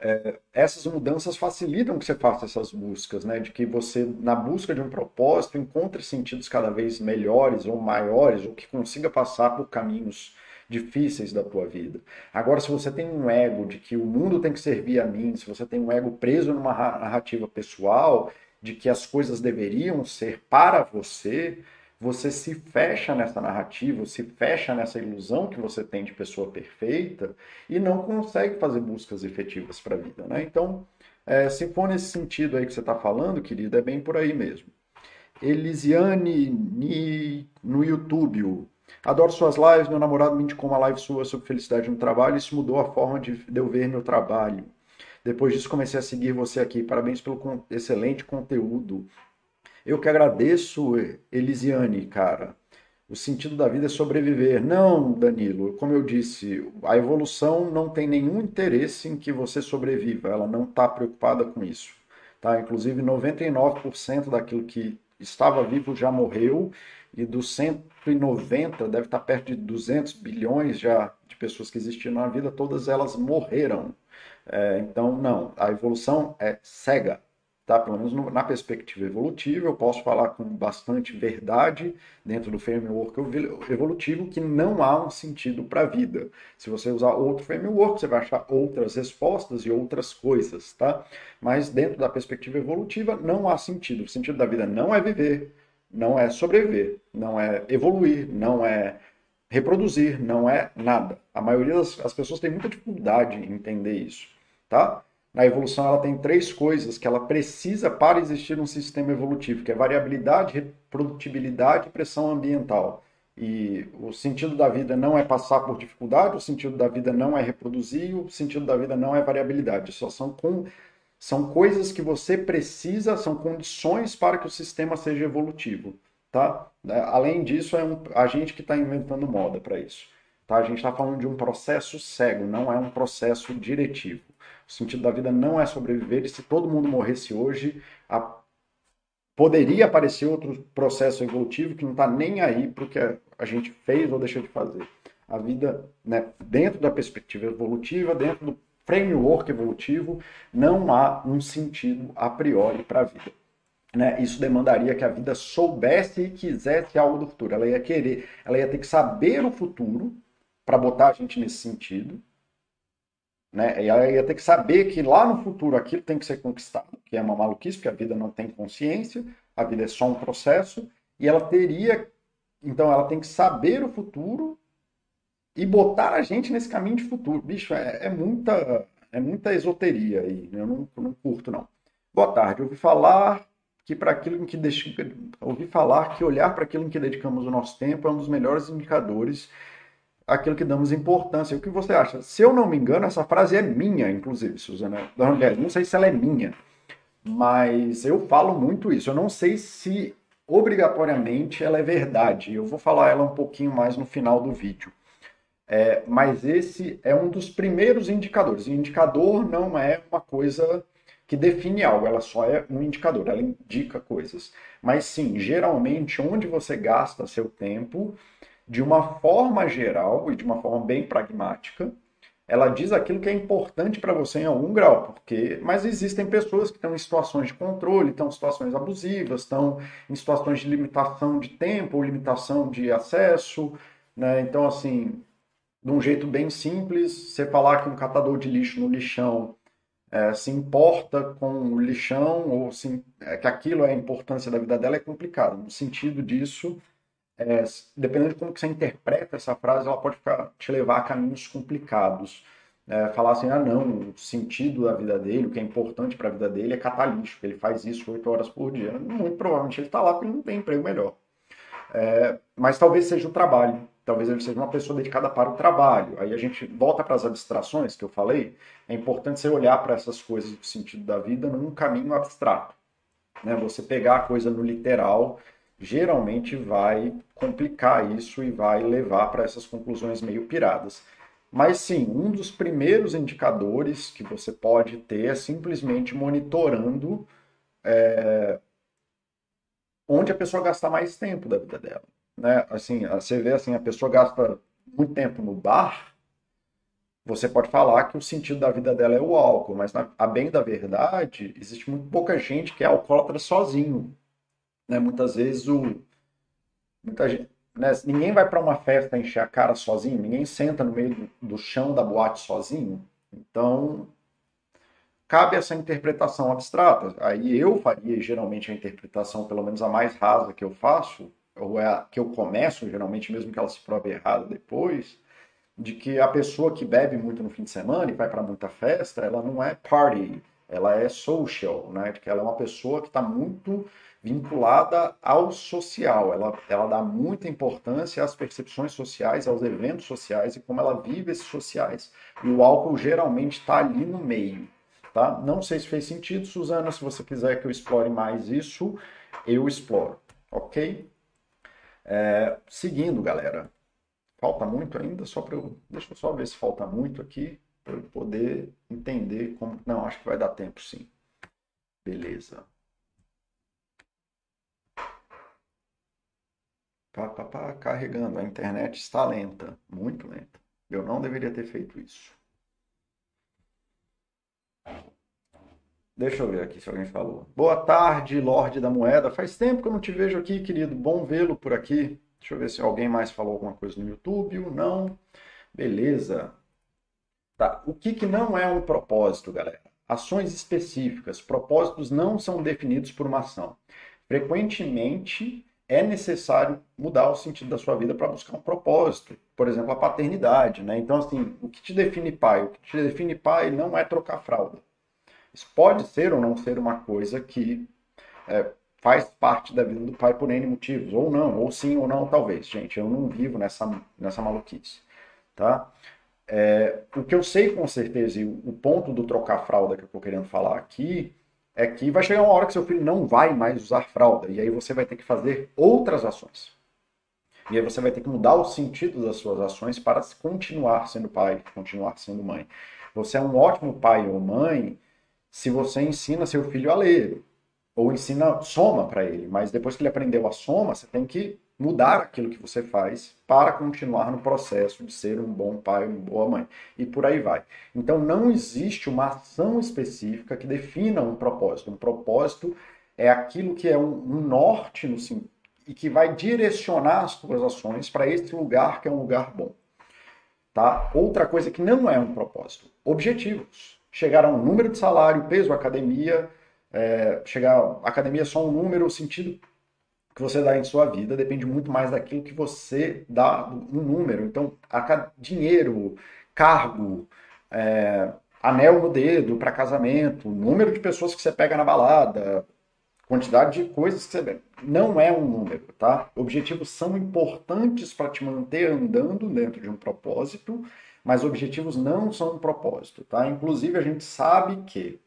é, essas mudanças facilitam que você faça essas buscas, né? De que você, na busca de um propósito, encontre sentidos cada vez melhores ou maiores, ou que consiga passar por caminhos difíceis da tua vida. Agora, se você tem um ego de que o mundo tem que servir a mim, se você tem um ego preso numa narrativa pessoal de que as coisas deveriam ser para você, você se fecha nessa narrativa, se fecha nessa ilusão que você tem de pessoa perfeita e não consegue fazer buscas efetivas para a vida. Né? Então, é, se for nesse sentido aí que você está falando, querido, é bem por aí mesmo. Elisiane Ni, no YouTube. Adoro suas lives, meu namorado me indicou uma live sua sobre felicidade no trabalho, isso mudou a forma de, de eu ver meu trabalho. Depois disso comecei a seguir você aqui. Parabéns pelo excelente conteúdo. Eu que agradeço, Elisiane, cara. O sentido da vida é sobreviver. Não, Danilo, como eu disse, a evolução não tem nenhum interesse em que você sobreviva, ela não está preocupada com isso. Tá? Inclusive, 99% daquilo que estava vivo já morreu, e dos 190, deve estar perto de 200 bilhões já de pessoas que existiam na vida, todas elas morreram. É, então, não, a evolução é cega tá? Pelo menos no, na perspectiva evolutiva, eu posso falar com bastante verdade dentro do framework evolutivo que não há um sentido para a vida. Se você usar outro framework, você vai achar outras respostas e outras coisas, tá? Mas dentro da perspectiva evolutiva, não há sentido. O sentido da vida não é viver, não é sobreviver, não é evoluir, não é reproduzir, não é nada. A maioria das as pessoas tem muita dificuldade em entender isso, tá? Na evolução ela tem três coisas que ela precisa para existir um sistema evolutivo, que é variabilidade, reprodutibilidade e pressão ambiental. E o sentido da vida não é passar por dificuldade, o sentido da vida não é reproduzir, o sentido da vida não é variabilidade. Só são, com, são coisas que você precisa, são condições para que o sistema seja evolutivo. Tá? Além disso, é um, a gente que está inventando moda para isso. Tá? A gente está falando de um processo cego, não é um processo diretivo. O sentido da vida não é sobreviver, e se todo mundo morresse hoje, a... poderia aparecer outro processo evolutivo que não está nem aí para que a gente fez ou deixou de fazer. A vida, né, dentro da perspectiva evolutiva, dentro do framework evolutivo, não há um sentido a priori para a vida. Né? Isso demandaria que a vida soubesse e quisesse algo do futuro. Ela ia querer, ela ia ter que saber o futuro para botar a gente nesse sentido, né? E ela ia ter que saber que lá no futuro aquilo tem que ser conquistado, que é uma maluquice, porque a vida não tem consciência, a vida é só um processo, e ela teria, então ela tem que saber o futuro e botar a gente nesse caminho de futuro. Bicho, é, é muita é muita esoteria aí, eu não, não curto não. Boa tarde, ouvi falar que para aquilo em que ouvi falar que olhar para aquilo em que dedicamos o nosso tempo é um dos melhores indicadores aquilo que damos importância. O que você acha? Se eu não me engano, essa frase é minha, inclusive, Suzana. Não sei se ela é minha, mas eu falo muito isso. Eu não sei se obrigatoriamente ela é verdade. Eu vou falar ela um pouquinho mais no final do vídeo. É, mas esse é um dos primeiros indicadores. Indicador não é uma coisa que define algo, ela só é um indicador, ela indica coisas. Mas sim, geralmente, onde você gasta seu tempo de uma forma geral e de uma forma bem pragmática, ela diz aquilo que é importante para você em algum grau, porque mas existem pessoas que estão em situações de controle, estão em situações abusivas, estão em situações de limitação de tempo ou limitação de acesso, né? Então assim, de um jeito bem simples, você falar que um catador de lixo no lixão é, se importa com o lixão ou se, é, que aquilo é a importância da vida dela é complicado. No sentido disso, é, dependendo de como que você interpreta essa frase, ela pode ficar, te levar a caminhos complicados. É, falar assim, ah não, o sentido da vida dele, o que é importante para a vida dele é catar lixo, ele faz isso oito horas por dia. Muito provavelmente ele está lá porque ele não tem emprego melhor. É, mas talvez seja o trabalho, talvez ele seja uma pessoa dedicada para o trabalho. Aí a gente volta para as abstrações que eu falei. É importante você olhar para essas coisas do sentido da vida num caminho abstrato. Né? Você pegar a coisa no literal geralmente vai complicar isso e vai levar para essas conclusões meio piradas. Mas sim, um dos primeiros indicadores que você pode ter é simplesmente monitorando é, onde a pessoa gasta mais tempo da vida dela. Né? Assim, você vê assim, a pessoa gasta muito tempo no bar, você pode falar que o sentido da vida dela é o álcool, mas na, a bem da verdade, existe muito pouca gente que é alcoólatra sozinho. Né? Muitas vezes o. Muita gente, né? Ninguém vai para uma festa encher a cara sozinho, ninguém senta no meio do, do chão da boate sozinho. Então, cabe essa interpretação abstrata. Aí eu faria geralmente a interpretação, pelo menos a mais rasa que eu faço, ou é a que eu começo, geralmente, mesmo que ela se prove errada depois, de que a pessoa que bebe muito no fim de semana e vai para muita festa, ela não é party, ela é social, né? Que ela é uma pessoa que está muito vinculada ao social. Ela, ela dá muita importância às percepções sociais, aos eventos sociais e como ela vive esses sociais. E o álcool geralmente está ali no meio. Tá? Não sei se fez sentido, Suzana. Se você quiser que eu explore mais isso, eu exploro. Ok? É, seguindo, galera. Falta muito ainda? Só para eu. Deixa eu só ver se falta muito aqui para poder entender como. Não, acho que vai dar tempo sim. Beleza. Pá, pá, pá, carregando. A internet está lenta, muito lenta. Eu não deveria ter feito isso. Deixa eu ver aqui se alguém falou. Boa tarde, Lorde da Moeda. Faz tempo que eu não te vejo aqui, querido. Bom vê-lo por aqui. Deixa eu ver se alguém mais falou alguma coisa no YouTube. Não. Beleza. Tá. O que, que não é um propósito, galera? Ações específicas. Propósitos não são definidos por uma ação. Frequentemente é necessário mudar o sentido da sua vida para buscar um propósito. Por exemplo, a paternidade, né? Então, assim, o que te define pai? O que te define pai não é trocar fralda. Isso pode ser ou não ser uma coisa que é, faz parte da vida do pai por N motivos, ou não, ou sim ou não, talvez. Gente, eu não vivo nessa, nessa maluquice, tá? É, o que eu sei com certeza, e o ponto do trocar fralda que eu estou querendo falar aqui, é que vai chegar uma hora que seu filho não vai mais usar fralda, e aí você vai ter que fazer outras ações. E aí você vai ter que mudar o sentido das suas ações para continuar sendo pai, continuar sendo mãe. Você é um ótimo pai ou mãe se você ensina seu filho a ler, ou ensina soma para ele, mas depois que ele aprendeu a soma, você tem que mudar aquilo que você faz para continuar no processo de ser um bom pai, uma boa mãe. E por aí vai. Então não existe uma ação específica que defina um propósito. Um propósito é aquilo que é um, norte no e que vai direcionar as suas ações para esse lugar que é um lugar bom. Tá? Outra coisa que não é um propósito, objetivos. Chegar a um número de salário, peso, academia, é, chegar academia é só um número, sentido que você dá em sua vida depende muito mais daquilo que você dá um número. Então, dinheiro, cargo, é, anel no dedo para casamento, número de pessoas que você pega na balada, quantidade de coisas que você não é um número, tá? Objetivos são importantes para te manter andando dentro de um propósito, mas objetivos não são um propósito, tá? Inclusive a gente sabe que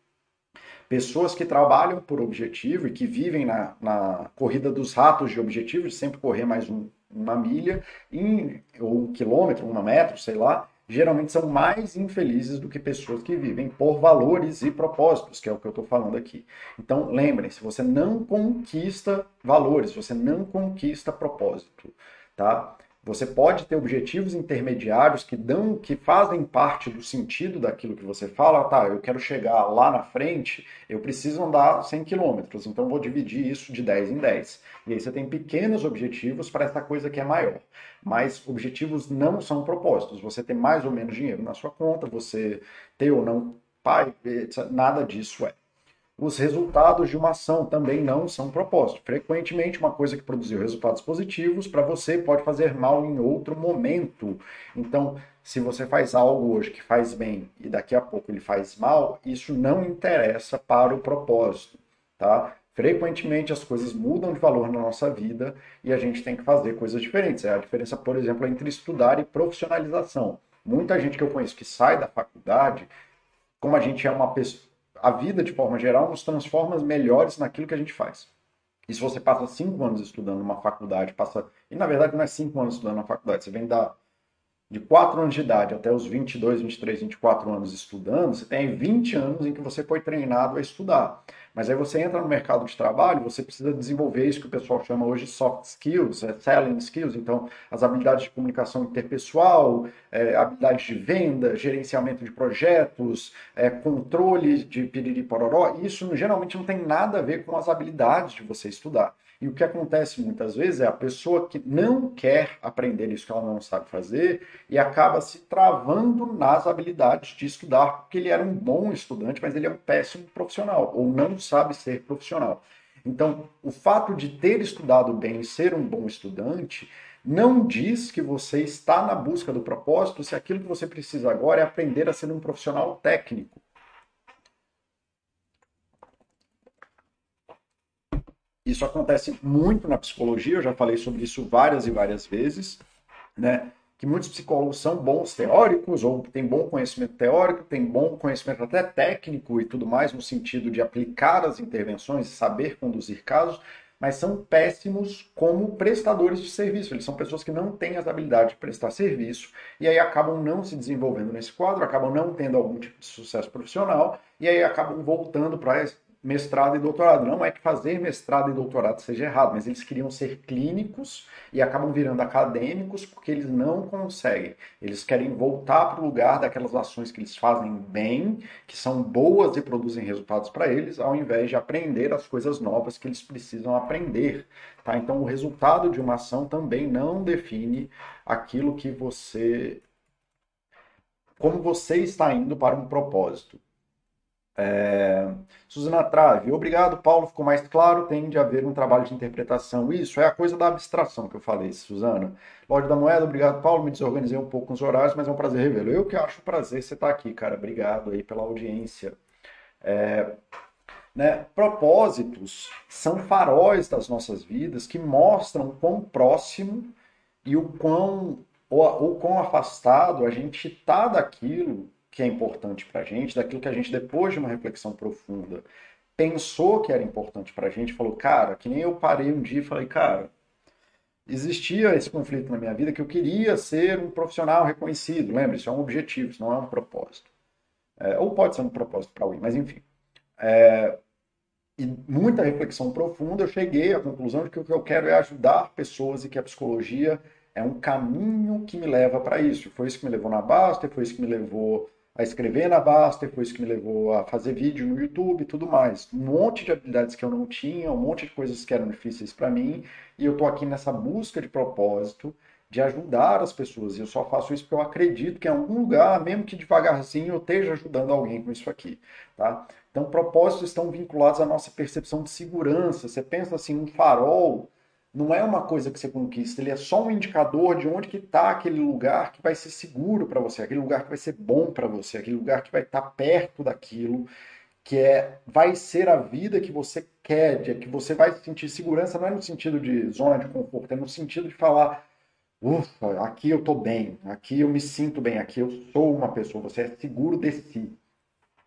pessoas que trabalham por objetivo e que vivem na, na corrida dos ratos de objetivo, de sempre correr mais um, uma milha, em, ou um quilômetro, uma metro, sei lá, geralmente são mais infelizes do que pessoas que vivem por valores e propósitos, que é o que eu estou falando aqui. Então, lembrem-se, você não conquista valores, você não conquista propósito, tá? Você pode ter objetivos intermediários que dão, que fazem parte do sentido daquilo que você fala. Tá, eu quero chegar lá na frente, eu preciso andar 100 quilômetros, então vou dividir isso de 10 em 10. E aí você tem pequenos objetivos para essa coisa que é maior. Mas objetivos não são propósitos. Você ter mais ou menos dinheiro na sua conta, você ter ou não pai, nada disso é. Os resultados de uma ação também não são propósito. Frequentemente, uma coisa que produziu resultados positivos para você pode fazer mal em outro momento. Então, se você faz algo hoje que faz bem e daqui a pouco ele faz mal, isso não interessa para o propósito, tá? Frequentemente as coisas mudam de valor na nossa vida e a gente tem que fazer coisas diferentes. É a diferença, por exemplo, entre estudar e profissionalização. Muita gente que eu conheço que sai da faculdade, como a gente é uma pessoa a vida, de forma geral, nos transforma melhores naquilo que a gente faz. E se você passa cinco anos estudando numa faculdade, passa. E na verdade não é cinco anos estudando na faculdade, você vem da, de 4 anos de idade até os 22, 23, 24 anos estudando, você tem 20 anos em que você foi treinado a estudar. Mas aí você entra no mercado de trabalho, você precisa desenvolver isso que o pessoal chama hoje soft skills, é selling skills, então as habilidades de comunicação interpessoal, é, habilidades de venda, gerenciamento de projetos, é, controle de piriri pororó, isso geralmente não tem nada a ver com as habilidades de você estudar. E o que acontece muitas vezes é a pessoa que não quer aprender isso que ela não sabe fazer e acaba se travando nas habilidades de estudar, porque ele era um bom estudante, mas ele é um péssimo profissional, ou não sabe ser profissional. Então, o fato de ter estudado bem e ser um bom estudante não diz que você está na busca do propósito se aquilo que você precisa agora é aprender a ser um profissional técnico. Isso acontece muito na psicologia, eu já falei sobre isso várias e várias vezes, né? Que muitos psicólogos são bons teóricos, ou têm bom conhecimento teórico, têm bom conhecimento até técnico e tudo mais, no sentido de aplicar as intervenções, saber conduzir casos, mas são péssimos como prestadores de serviço. Eles são pessoas que não têm as habilidades de prestar serviço e aí acabam não se desenvolvendo nesse quadro, acabam não tendo algum tipo de sucesso profissional e aí acabam voltando para mestrado e doutorado. Não é que fazer mestrado e doutorado seja errado, mas eles queriam ser clínicos e acabam virando acadêmicos porque eles não conseguem. Eles querem voltar para o lugar daquelas ações que eles fazem bem, que são boas e produzem resultados para eles, ao invés de aprender as coisas novas que eles precisam aprender. Tá? Então, o resultado de uma ação também não define aquilo que você. como você está indo para um propósito. É... Suzana Trave, obrigado, Paulo, ficou mais claro, tem de haver um trabalho de interpretação. Isso é a coisa da abstração que eu falei, Suzana. Lorde da Moeda, obrigado, Paulo, me desorganizei um pouco com os horários, mas é um prazer revê-lo. Eu que acho um prazer você estar aqui, cara, obrigado aí pela audiência. É... Né? Propósitos são faróis das nossas vidas que mostram o quão próximo e o quão, ou, ou quão afastado a gente está daquilo que é importante para a gente, daquilo que a gente, depois de uma reflexão profunda, pensou que era importante para a gente, falou, cara, que nem eu parei um dia e falei, cara, existia esse conflito na minha vida que eu queria ser um profissional reconhecido. Lembra, isso é um objetivo, isso não é um propósito. É, ou pode ser um propósito para alguém, mas enfim. É, e muita reflexão profunda, eu cheguei à conclusão de que o que eu quero é ajudar pessoas e que a psicologia é um caminho que me leva para isso. Foi isso que me levou na Basta, foi isso que me levou a escrever na foi isso que me levou a fazer vídeo no YouTube e tudo mais. Um monte de habilidades que eu não tinha, um monte de coisas que eram difíceis para mim, e eu tô aqui nessa busca de propósito, de ajudar as pessoas. E eu só faço isso porque eu acredito que em algum lugar, mesmo que devagarzinho, eu esteja ajudando alguém com isso aqui, tá? Então, propósitos estão vinculados à nossa percepção de segurança. Você pensa assim, um farol não é uma coisa que você conquista, ele é só um indicador de onde que está aquele lugar que vai ser seguro para você, aquele lugar que vai ser bom para você, aquele lugar que vai estar tá perto daquilo, que é vai ser a vida que você quer, de, que você vai sentir segurança, não é no sentido de zona de conforto, é no sentido de falar, ufa, aqui eu estou bem, aqui eu me sinto bem, aqui eu sou uma pessoa, você é seguro de si,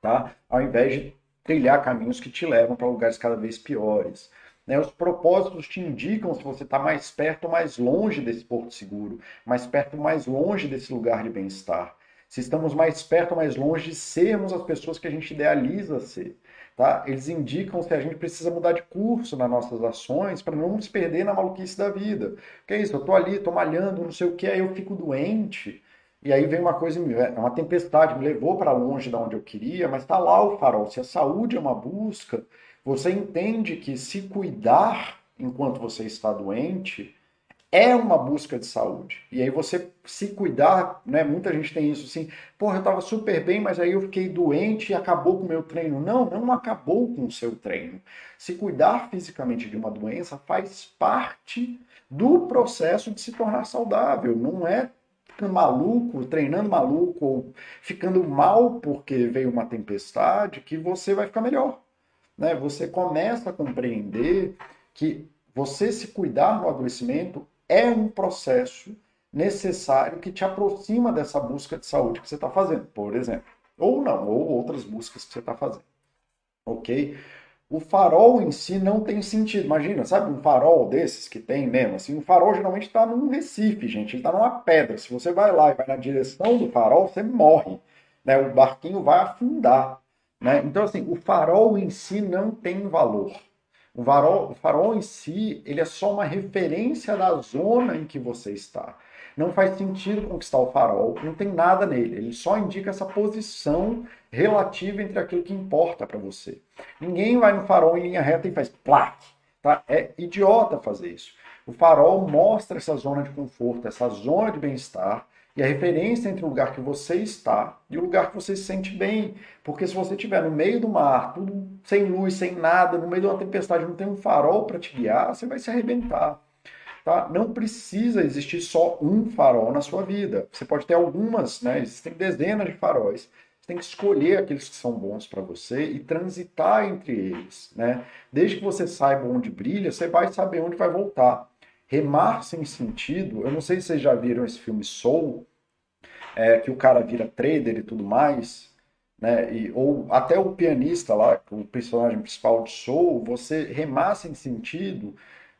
tá? Ao invés de trilhar caminhos que te levam para lugares cada vez piores. Né? Os propósitos te indicam se você está mais perto ou mais longe desse porto seguro, mais perto ou mais longe desse lugar de bem-estar. Se estamos mais perto ou mais longe de sermos as pessoas que a gente idealiza ser. Tá? Eles indicam se a gente precisa mudar de curso nas nossas ações para não nos perder na maluquice da vida. Que é isso, eu estou ali, estou malhando, não sei o que, aí eu fico doente. E aí vem uma coisa, uma tempestade, me levou para longe da onde eu queria, mas está lá o farol. Se a saúde é uma busca, você entende que se cuidar enquanto você está doente é uma busca de saúde. E aí você se cuidar, né? Muita gente tem isso assim, porra, eu estava super bem, mas aí eu fiquei doente e acabou com o meu treino. Não, não acabou com o seu treino. Se cuidar fisicamente de uma doença faz parte do processo de se tornar saudável. Não é maluco, treinando maluco, ou ficando mal porque veio uma tempestade, que você vai ficar melhor né, você começa a compreender que você se cuidar no adoecimento é um processo necessário que te aproxima dessa busca de saúde que você está fazendo, por exemplo. Ou não, ou outras buscas que você está fazendo. Ok? O farol em si não tem sentido. Imagina, sabe um farol desses que tem mesmo? Assim, o farol geralmente está num recife, gente. Ele está numa pedra. Se você vai lá e vai na direção do farol, você morre. Né? O barquinho vai afundar. Né? Então, assim, o farol em si não tem valor. O farol, o farol em si, ele é só uma referência da zona em que você está. Não faz sentido conquistar o farol, não tem nada nele. Ele só indica essa posição relativa entre aquilo que importa para você. Ninguém vai no farol em linha reta e faz plaque. Tá? É idiota fazer isso. O farol mostra essa zona de conforto, essa zona de bem-estar, e a referência entre o lugar que você está e o lugar que você se sente bem. Porque se você estiver no meio do mar, tudo sem luz, sem nada, no meio de uma tempestade, não tem um farol para te guiar, você vai se arrebentar. Tá? Não precisa existir só um farol na sua vida. Você pode ter algumas, né? existem dezenas de faróis. Você tem que escolher aqueles que são bons para você e transitar entre eles. Né? Desde que você saiba onde brilha, você vai saber onde vai voltar remar sem sentido. Eu não sei se vocês já viram esse filme Soul, é, que o cara vira trader e tudo mais, né? E, ou até o pianista lá, o personagem principal de Soul, você remar sem sentido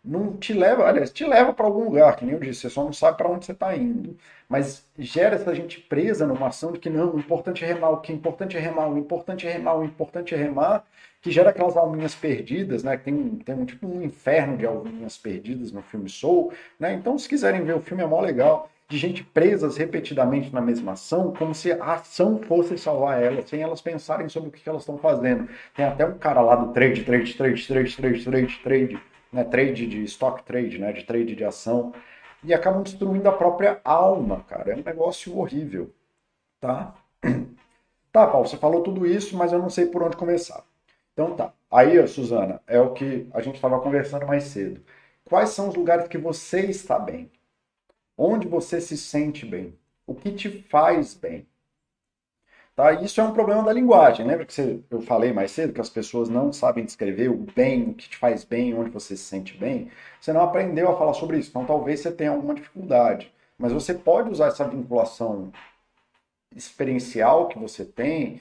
não te leva, aliás, te leva para algum lugar, que nem eu disse, você só não sabe para onde você está indo. Mas gera essa gente presa numa ação de que não, o importante é remar, o que é importante é remar, o importante é remar, o importante é remar, que gera aquelas alminhas perdidas, né? Tem, tem um tipo um inferno de alminhas perdidas no filme Soul, né? Então, se quiserem ver o filme, é mó legal. De gente presas repetidamente na mesma ação, como se a ação fosse salvar elas, sem elas pensarem sobre o que elas estão fazendo. Tem até um cara lá do trade, trade, trade, trade, trade, trade, trade, né? Trade de stock trade, né? De trade de ação. E acabam destruindo a própria alma, cara. É um negócio horrível, tá? Tá, Paulo, você falou tudo isso, mas eu não sei por onde começar. Então tá. Aí, Suzana, é o que a gente estava conversando mais cedo. Quais são os lugares que você está bem? Onde você se sente bem? O que te faz bem? Tá? Isso é um problema da linguagem. Lembra que você, eu falei mais cedo que as pessoas não sabem descrever o bem, o que te faz bem, onde você se sente bem? Você não aprendeu a falar sobre isso. Então talvez você tenha alguma dificuldade. Mas você pode usar essa vinculação experiencial que você tem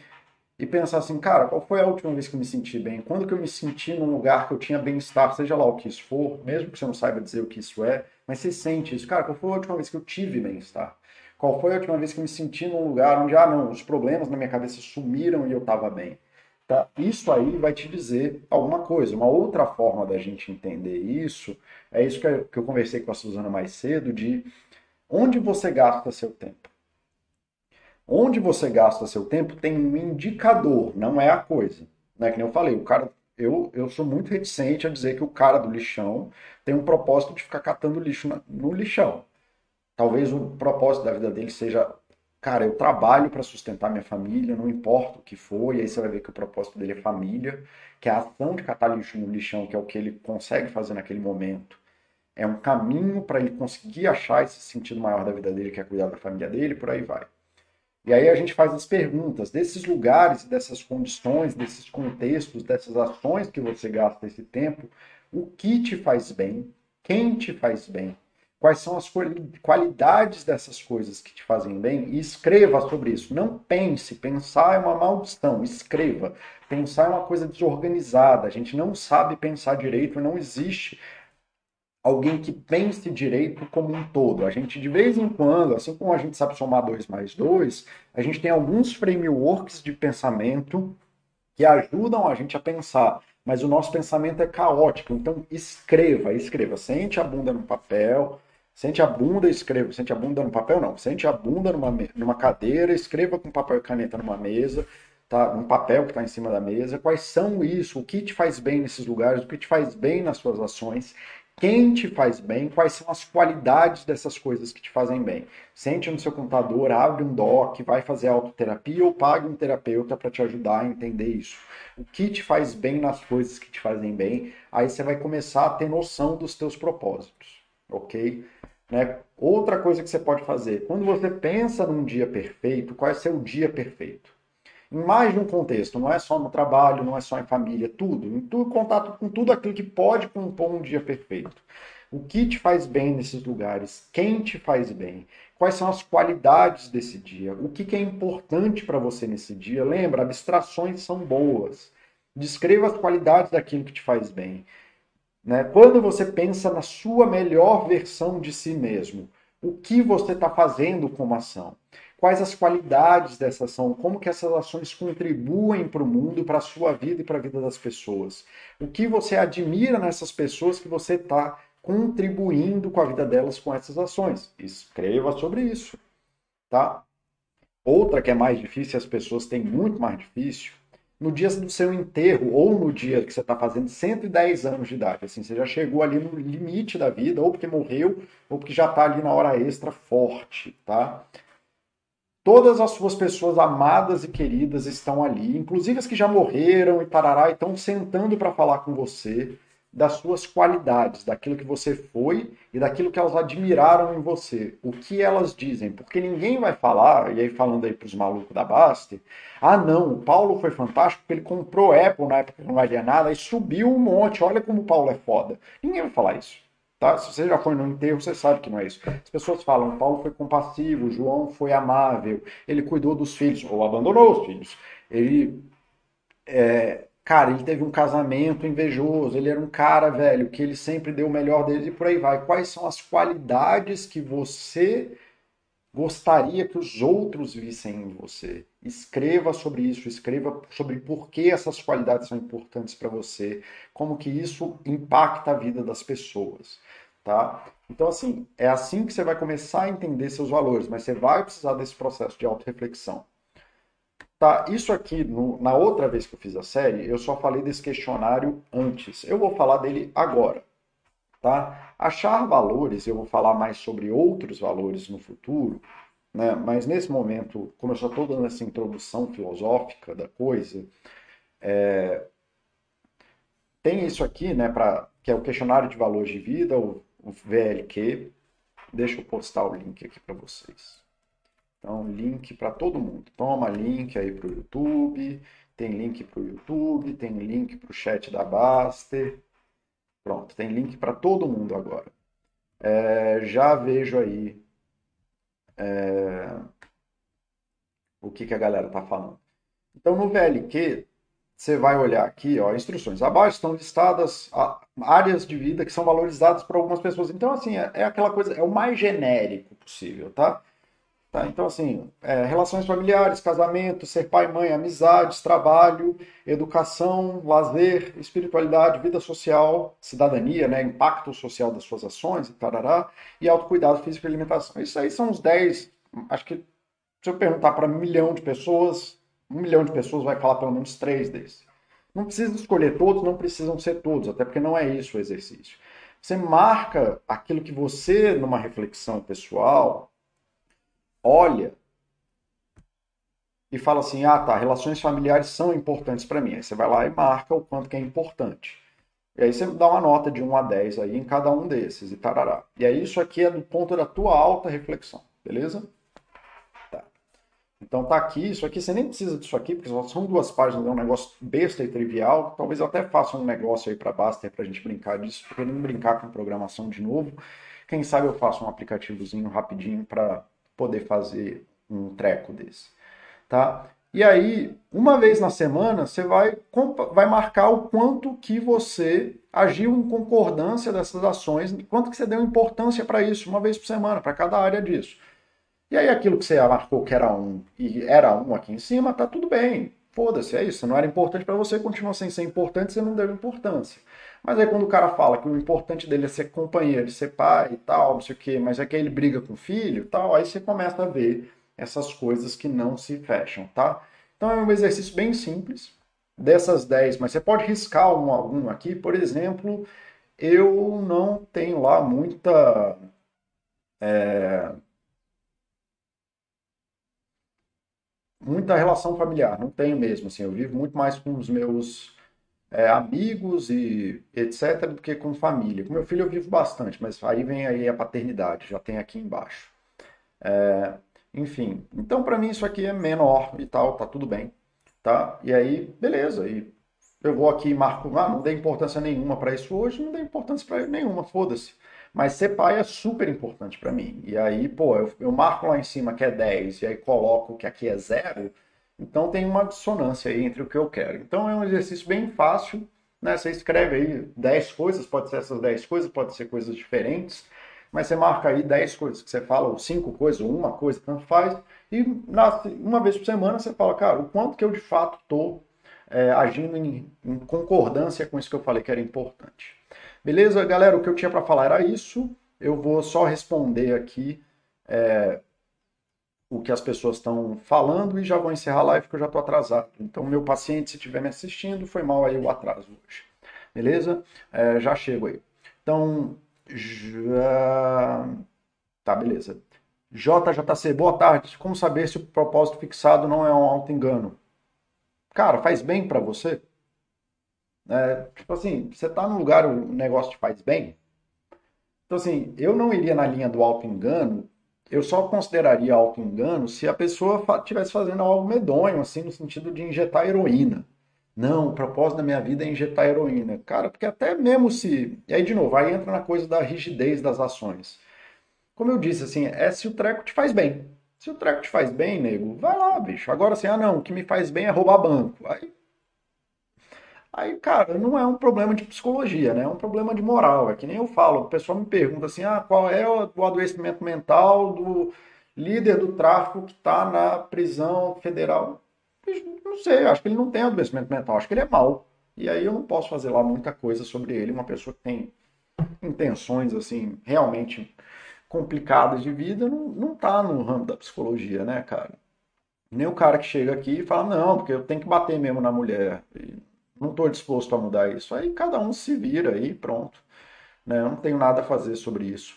e pensar assim, cara, qual foi a última vez que eu me senti bem? Quando que eu me senti num lugar que eu tinha bem-estar, seja lá o que isso for, mesmo que você não saiba dizer o que isso é, mas você sente isso. Cara, qual foi a última vez que eu tive bem-estar? Qual foi a última vez que eu me senti num lugar onde, ah, não, os problemas na minha cabeça sumiram e eu estava bem? Tá? Isso aí vai te dizer alguma coisa. Uma outra forma da gente entender isso é isso que eu, conversei com a Suzana mais cedo, de onde você gasta seu tempo. Onde você gasta seu tempo tem um indicador, não é a coisa. Né? Que nem eu falei, o cara, eu, eu sou muito reticente a dizer que o cara do lixão tem um propósito de ficar catando lixo no lixão. Talvez o propósito da vida dele seja, cara, eu trabalho para sustentar minha família, não importa o que for, e aí você vai ver que o propósito dele é família, que a ação de catar lixo no lixão, que é o que ele consegue fazer naquele momento, é um caminho para ele conseguir achar esse sentido maior da vida dele, que é cuidar da família dele, por aí vai. E aí a gente faz as perguntas desses lugares, dessas condições, desses contextos, dessas ações que você gasta esse tempo, o que te faz bem, quem te faz bem, quais são as qualidades dessas coisas que te fazem bem? E escreva sobre isso. Não pense, pensar é uma maldição, escreva. Pensar é uma coisa desorganizada, a gente não sabe pensar direito, não existe alguém que pense direito como um todo. A gente, de vez em quando, assim como a gente sabe somar 2 mais 2, a gente tem alguns frameworks de pensamento que ajudam a gente a pensar. Mas o nosso pensamento é caótico. Então, escreva, escreva. Sente a bunda no papel, sente a bunda escreva. Sente a bunda no papel, não. Sente a bunda numa, numa cadeira, escreva com papel e caneta numa mesa, tá? num papel que está em cima da mesa. Quais são isso? O que te faz bem nesses lugares? O que te faz bem nas suas ações? Quem te faz bem, quais são as qualidades dessas coisas que te fazem bem. Sente no seu computador, abre um doc, vai fazer autoterapia ou pague um terapeuta para te ajudar a entender isso. O que te faz bem nas coisas que te fazem bem, aí você vai começar a ter noção dos teus propósitos, ok? Né? Outra coisa que você pode fazer, quando você pensa num dia perfeito, qual é o seu dia perfeito? Mais de um contexto, não é só no trabalho, não é só em família, tudo, em tudo, contato com tudo aquilo que pode compor um dia perfeito. O que te faz bem nesses lugares? Quem te faz bem? Quais são as qualidades desse dia? O que, que é importante para você nesse dia? Lembra, abstrações são boas. Descreva as qualidades daquilo que te faz bem. Né? Quando você pensa na sua melhor versão de si mesmo, o que você está fazendo como ação? Quais as qualidades dessa ação, como que essas ações contribuem para o mundo, para a sua vida e para a vida das pessoas. O que você admira nessas pessoas que você está contribuindo com a vida delas com essas ações. Escreva sobre isso, tá? Outra que é mais difícil, as pessoas têm muito mais difícil, no dia do seu enterro ou no dia que você está fazendo 110 anos de idade. Assim, você já chegou ali no limite da vida, ou porque morreu, ou porque já está ali na hora extra forte, tá? Todas as suas pessoas amadas e queridas estão ali, inclusive as que já morreram e parará, e estão sentando para falar com você das suas qualidades, daquilo que você foi e daquilo que elas admiraram em você. O que elas dizem? Porque ninguém vai falar, e aí falando aí para os malucos da Baster, ah não, o Paulo foi fantástico porque ele comprou Apple na época que não valia nada e subiu um monte, olha como o Paulo é foda. Ninguém vai falar isso. Tá? Se você já foi no enterro, você sabe que não é isso. As pessoas falam, Paulo foi compassivo, João foi amável, ele cuidou dos filhos, ou abandonou os filhos. Ele. É... cara, ele teve um casamento invejoso, ele era um cara, velho, que ele sempre deu o melhor dele e por aí vai. Quais são as qualidades que você gostaria que os outros vissem em você? Escreva sobre isso, escreva sobre por que essas qualidades são importantes para você, como que isso impacta a vida das pessoas, tá? Então, assim, é assim que você vai começar a entender seus valores, mas você vai precisar desse processo de autorreflexão. Tá, isso aqui, no, na outra vez que eu fiz a série, eu só falei desse questionário antes. Eu vou falar dele agora. Tá? Achar valores, eu vou falar mais sobre outros valores no futuro, né? mas nesse momento, como eu só estou dando essa introdução filosófica da coisa, é... tem isso aqui, né, pra... que é o questionário de valores de vida, o, o VLQ. Deixa eu postar o link aqui para vocês. Então, link para todo mundo. Toma link aí para o YouTube, tem link para o YouTube, tem link para o chat da Baster. Pronto, tem link para todo mundo agora. É, já vejo aí é, o que, que a galera está falando. Então, no VLQ, você vai olhar aqui, ó, instruções. Abaixo estão listadas áreas de vida que são valorizadas por algumas pessoas. Então, assim, é, é aquela coisa, é o mais genérico possível, tá? Tá? Então, assim, é, relações familiares, casamento, ser pai, mãe, amizades, trabalho, educação, lazer, espiritualidade, vida social, cidadania, né, impacto social das suas ações e tarará, e autocuidado físico e alimentação. Isso aí são os 10, acho que se eu perguntar para um milhão de pessoas, um milhão de pessoas vai falar pelo menos três desses. Não precisa escolher todos, não precisam ser todos, até porque não é isso o exercício. Você marca aquilo que você, numa reflexão pessoal, olha e fala assim: ah, tá, relações familiares são importantes para mim. Aí você vai lá e marca o quanto que é importante. E aí você dá uma nota de 1 a 10 aí em cada um desses e tarará. E aí isso aqui é do ponto da tua alta reflexão, beleza? Tá. Então tá aqui, isso aqui você nem precisa disso aqui, porque só são duas páginas, é um negócio besta e trivial. Talvez eu até faça um negócio aí para Baster pra gente brincar disso, porque não brincar com programação de novo. Quem sabe eu faço um aplicativozinho rapidinho para poder fazer um treco desse, tá? E aí, uma vez na semana, você vai, vai marcar o quanto que você agiu em concordância dessas ações, quanto que você deu importância para isso, uma vez por semana, para cada área disso. E aí aquilo que você marcou que era um e era um aqui em cima, tá tudo bem. Foda-se, é isso. Não era importante para você, continua sem ser importante, você não deu importância. Mas aí quando o cara fala que o importante dele é ser companheiro, ser pai e tal, não sei o quê, mas é que ele briga com o filho tal, aí você começa a ver essas coisas que não se fecham, tá? Então é um exercício bem simples, dessas 10, mas você pode riscar um a um aqui, por exemplo, eu não tenho lá muita. É, muita relação familiar, não tenho mesmo, assim, eu vivo muito mais com os meus é, amigos e etc., do que com família. Com meu filho eu vivo bastante, mas aí vem aí a paternidade, já tem aqui embaixo. É, enfim, então para mim isso aqui é menor e tal, tá tudo bem, tá? E aí, beleza, e eu vou aqui e marco, ah, não dei importância nenhuma para isso hoje, não dei importância para nenhuma, foda-se. Mas ser pai é super importante para mim. E aí, pô, eu, eu marco lá em cima que é 10 e aí coloco que aqui é zero, então tem uma dissonância aí entre o que eu quero. Então é um exercício bem fácil, né? Você escreve aí 10 coisas, pode ser essas 10 coisas, pode ser coisas diferentes, mas você marca aí 10 coisas que você fala, ou 5 coisas, ou uma coisa, tanto faz, e na, uma vez por semana você fala, cara, o quanto que eu de fato estou é, agindo em, em concordância com isso que eu falei que era importante. Beleza, galera? O que eu tinha para falar era isso. Eu vou só responder aqui é, o que as pessoas estão falando e já vou encerrar a live porque eu já estou atrasado. Então, meu paciente, se estiver me assistindo, foi mal aí o atraso hoje. Beleza? É, já chego aí. Então, já... Tá, beleza. JJC, boa tarde. Como saber se o propósito fixado não é um auto-engano? Cara, faz bem para você? É, tipo assim, você tá num lugar, o negócio te faz bem? Então, assim, eu não iria na linha do auto-engano eu só consideraria auto-engano se a pessoa estivesse fazendo algo medonho, assim, no sentido de injetar heroína. Não, o propósito da minha vida é injetar heroína. Cara, porque até mesmo se. E aí, de novo, aí entra na coisa da rigidez das ações. Como eu disse, assim, é se o treco te faz bem. Se o treco te faz bem, nego, vai lá, bicho. Agora, assim, ah, não, o que me faz bem é roubar banco. Aí, Aí, cara, não é um problema de psicologia, né? É um problema de moral. É que nem eu falo, o pessoal me pergunta assim: ah, qual é o adoecimento mental do líder do tráfico que está na prisão federal? Não sei, acho que ele não tem adoecimento mental, acho que ele é mau. E aí eu não posso fazer lá muita coisa sobre ele, uma pessoa que tem intenções assim realmente complicadas de vida não, não tá no ramo da psicologia, né, cara? Nem o cara que chega aqui e fala, não, porque eu tenho que bater mesmo na mulher. E não estou disposto a mudar isso. Aí cada um se vira aí pronto. Né? Eu não tenho nada a fazer sobre isso.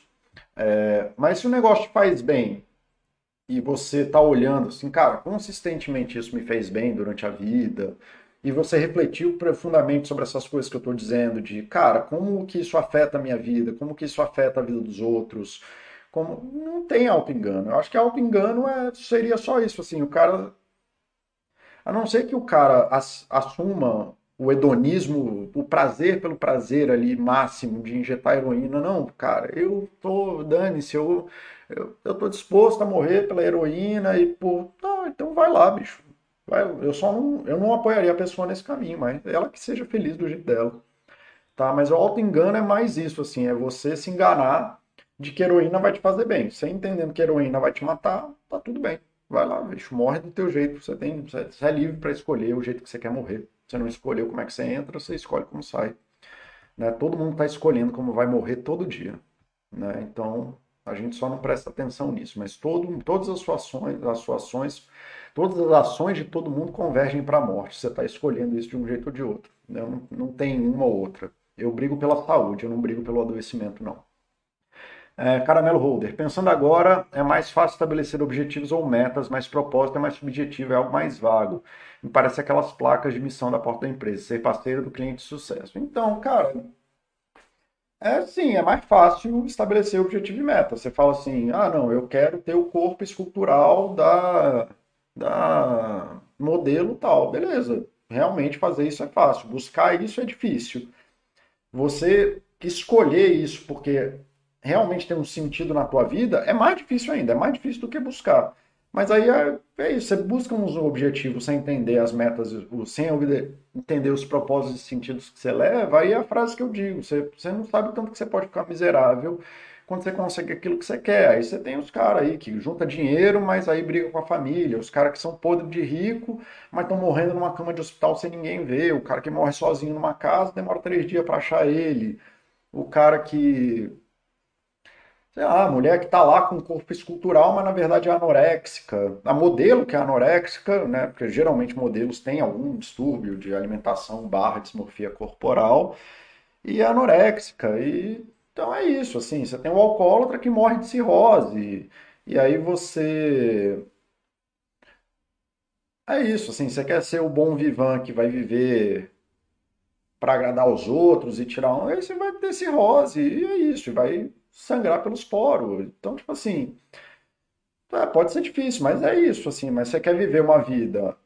É, mas se o negócio faz bem e você está olhando assim, cara, consistentemente isso me fez bem durante a vida, e você refletiu profundamente sobre essas coisas que eu estou dizendo, de, cara, como que isso afeta a minha vida, como que isso afeta a vida dos outros, como... Não tem auto-engano. Eu acho que auto-engano é... seria só isso, assim, o cara... A não ser que o cara assuma o hedonismo, o prazer pelo prazer ali máximo de injetar heroína, não, cara, eu tô, dane-se, eu, eu, eu tô disposto a morrer pela heroína e por... Não, então vai lá, bicho eu só não, eu não apoiaria a pessoa nesse caminho, mas ela que seja feliz do jeito dela. Tá? Mas o auto-engano é mais isso, assim, é você se enganar de que heroína vai te fazer bem. Você entendendo que heroína vai te matar, tá tudo bem. Vai lá, bicho, morre do teu jeito. Você, tem, você é livre para escolher o jeito que você quer morrer. Você não escolheu como é que você entra, você escolhe como sai. Né? Todo mundo está escolhendo como vai morrer todo dia. Né? Então, a gente só não presta atenção nisso. Mas todo, todas as suas ações, as suas ações Todas as ações de todo mundo convergem para a morte. Você está escolhendo isso de um jeito ou de outro. Não, não tem uma ou outra. Eu brigo pela saúde, eu não brigo pelo adoecimento, não. É, Caramelo Holder, pensando agora, é mais fácil estabelecer objetivos ou metas, mas propósito é mais subjetivo, é algo mais vago. Me parece aquelas placas de missão da porta da empresa, ser parceiro do cliente de sucesso. Então, cara, é sim, é mais fácil estabelecer objetivo e meta. Você fala assim, ah, não, eu quero ter o corpo escultural da da modelo tal. Beleza, realmente fazer isso é fácil. Buscar isso é difícil. Você escolher isso porque realmente tem um sentido na tua vida é mais difícil ainda, é mais difícil do que buscar. Mas aí é, é isso, você busca uns objetivos sem entender as metas, sem entender os propósitos e sentidos que você leva, aí é a frase que eu digo, você, você não sabe tanto que você pode ficar miserável quando você consegue aquilo que você quer. Aí você tem os caras aí que junta dinheiro, mas aí briga com a família. Os caras que são podres de rico, mas estão morrendo numa cama de hospital sem ninguém ver. O cara que morre sozinho numa casa demora três dias para achar ele. O cara que. Sei lá, a mulher que está lá com um corpo escultural, mas na verdade é anoréxica. A modelo que é anoréxica, né? Porque geralmente modelos têm algum distúrbio de alimentação barra dismorfia corporal. E é anoréxica. E então é isso, assim, você tem um alcoólatra que morre de cirrose, e aí você. É isso, assim, você quer ser o bom vivan que vai viver para agradar os outros e tirar um, aí você vai ter cirrose, e é isso, vai sangrar pelos poros. Então, tipo assim, é, pode ser difícil, mas é isso, assim, mas você quer viver uma vida.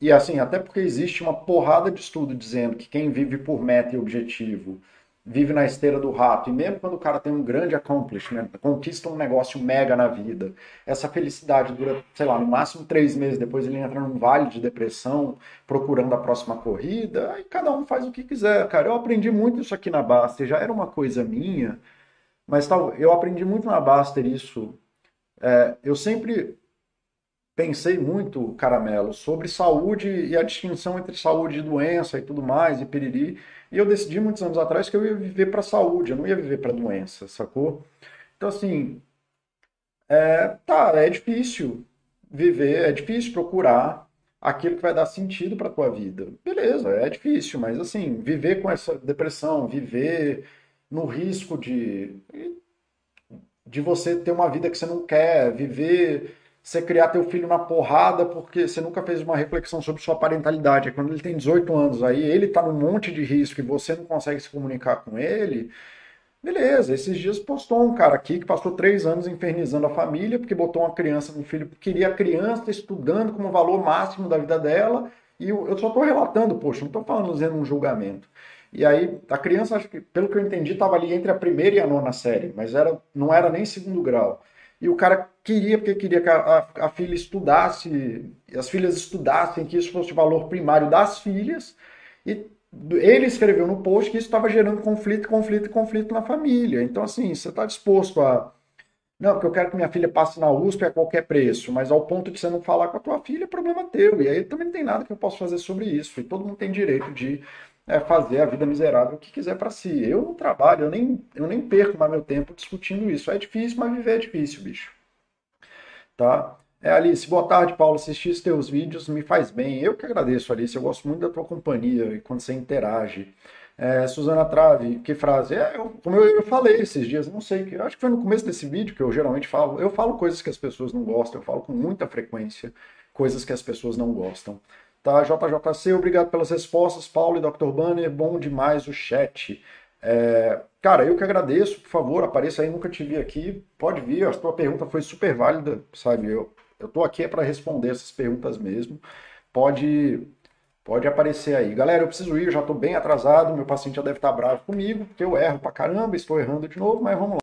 E assim, até porque existe uma porrada de estudo dizendo que quem vive por meta e objetivo vive na esteira do rato. E mesmo quando o cara tem um grande accomplishment, conquista um negócio mega na vida, essa felicidade dura, sei lá, no máximo três meses. Depois ele entra num vale de depressão, procurando a próxima corrida. Aí cada um faz o que quiser, cara. Eu aprendi muito isso aqui na Baster, já era uma coisa minha, mas tal, eu aprendi muito na Baster isso. É, eu sempre pensei muito, Caramelo, sobre saúde e a distinção entre saúde e doença e tudo mais, e piriri. E eu decidi muitos anos atrás que eu ia viver para saúde, eu não ia viver para doença, sacou? Então, assim, é, tá, é difícil viver, é difícil procurar aquilo que vai dar sentido para tua vida. Beleza, é difícil, mas assim, viver com essa depressão, viver no risco de de você ter uma vida que você não quer, viver você criar teu filho na porrada porque você nunca fez uma reflexão sobre sua parentalidade. É quando ele tem 18 anos, aí ele tá num monte de risco e você não consegue se comunicar com ele. Beleza, esses dias postou um cara aqui que passou três anos infernizando a família porque botou uma criança no filho, queria a criança estudando como valor máximo da vida dela. E eu só estou relatando, poxa, não estou falando fazendo um julgamento. E aí, a criança, acho que, pelo que eu entendi, estava ali entre a primeira e a nona série, mas era, não era nem segundo grau. E o cara queria, porque queria que a, a, a filha estudasse, as filhas estudassem, que isso fosse o valor primário das filhas. E ele escreveu no post que isso estava gerando conflito, conflito, conflito na família. Então, assim, você está disposto a. Não, porque eu quero que minha filha passe na USP a qualquer preço, mas ao ponto de você não falar com a tua filha, é problema teu. E aí também não tem nada que eu possa fazer sobre isso. E todo mundo tem direito de é, fazer a vida miserável que quiser para si. Eu não trabalho, eu nem, eu nem perco mais meu tempo discutindo isso. É difícil, mas viver é difícil, bicho. Tá? É, Alice, boa tarde, Paulo. Assistir os teus vídeos me faz bem. Eu que agradeço, Alice. Eu gosto muito da tua companhia e quando você interage. É, Suzana Trave, que frase? É, eu, como eu, eu, falei esses dias, não sei, acho que foi no começo desse vídeo que eu geralmente falo. Eu falo coisas que as pessoas não gostam, eu falo com muita frequência coisas que as pessoas não gostam. Tá, JJC, obrigado pelas respostas, Paulo e Dr. Banner, bom demais o chat. É, cara, eu que agradeço, por favor, apareça aí, nunca te vi aqui, pode vir, a tua pergunta foi super válida, sabe? Eu, eu tô aqui é para responder essas perguntas mesmo. Pode pode aparecer aí. Galera, eu preciso ir, eu já tô bem atrasado, meu paciente já deve estar bravo comigo, porque eu erro pra caramba, estou errando de novo, mas vamos lá.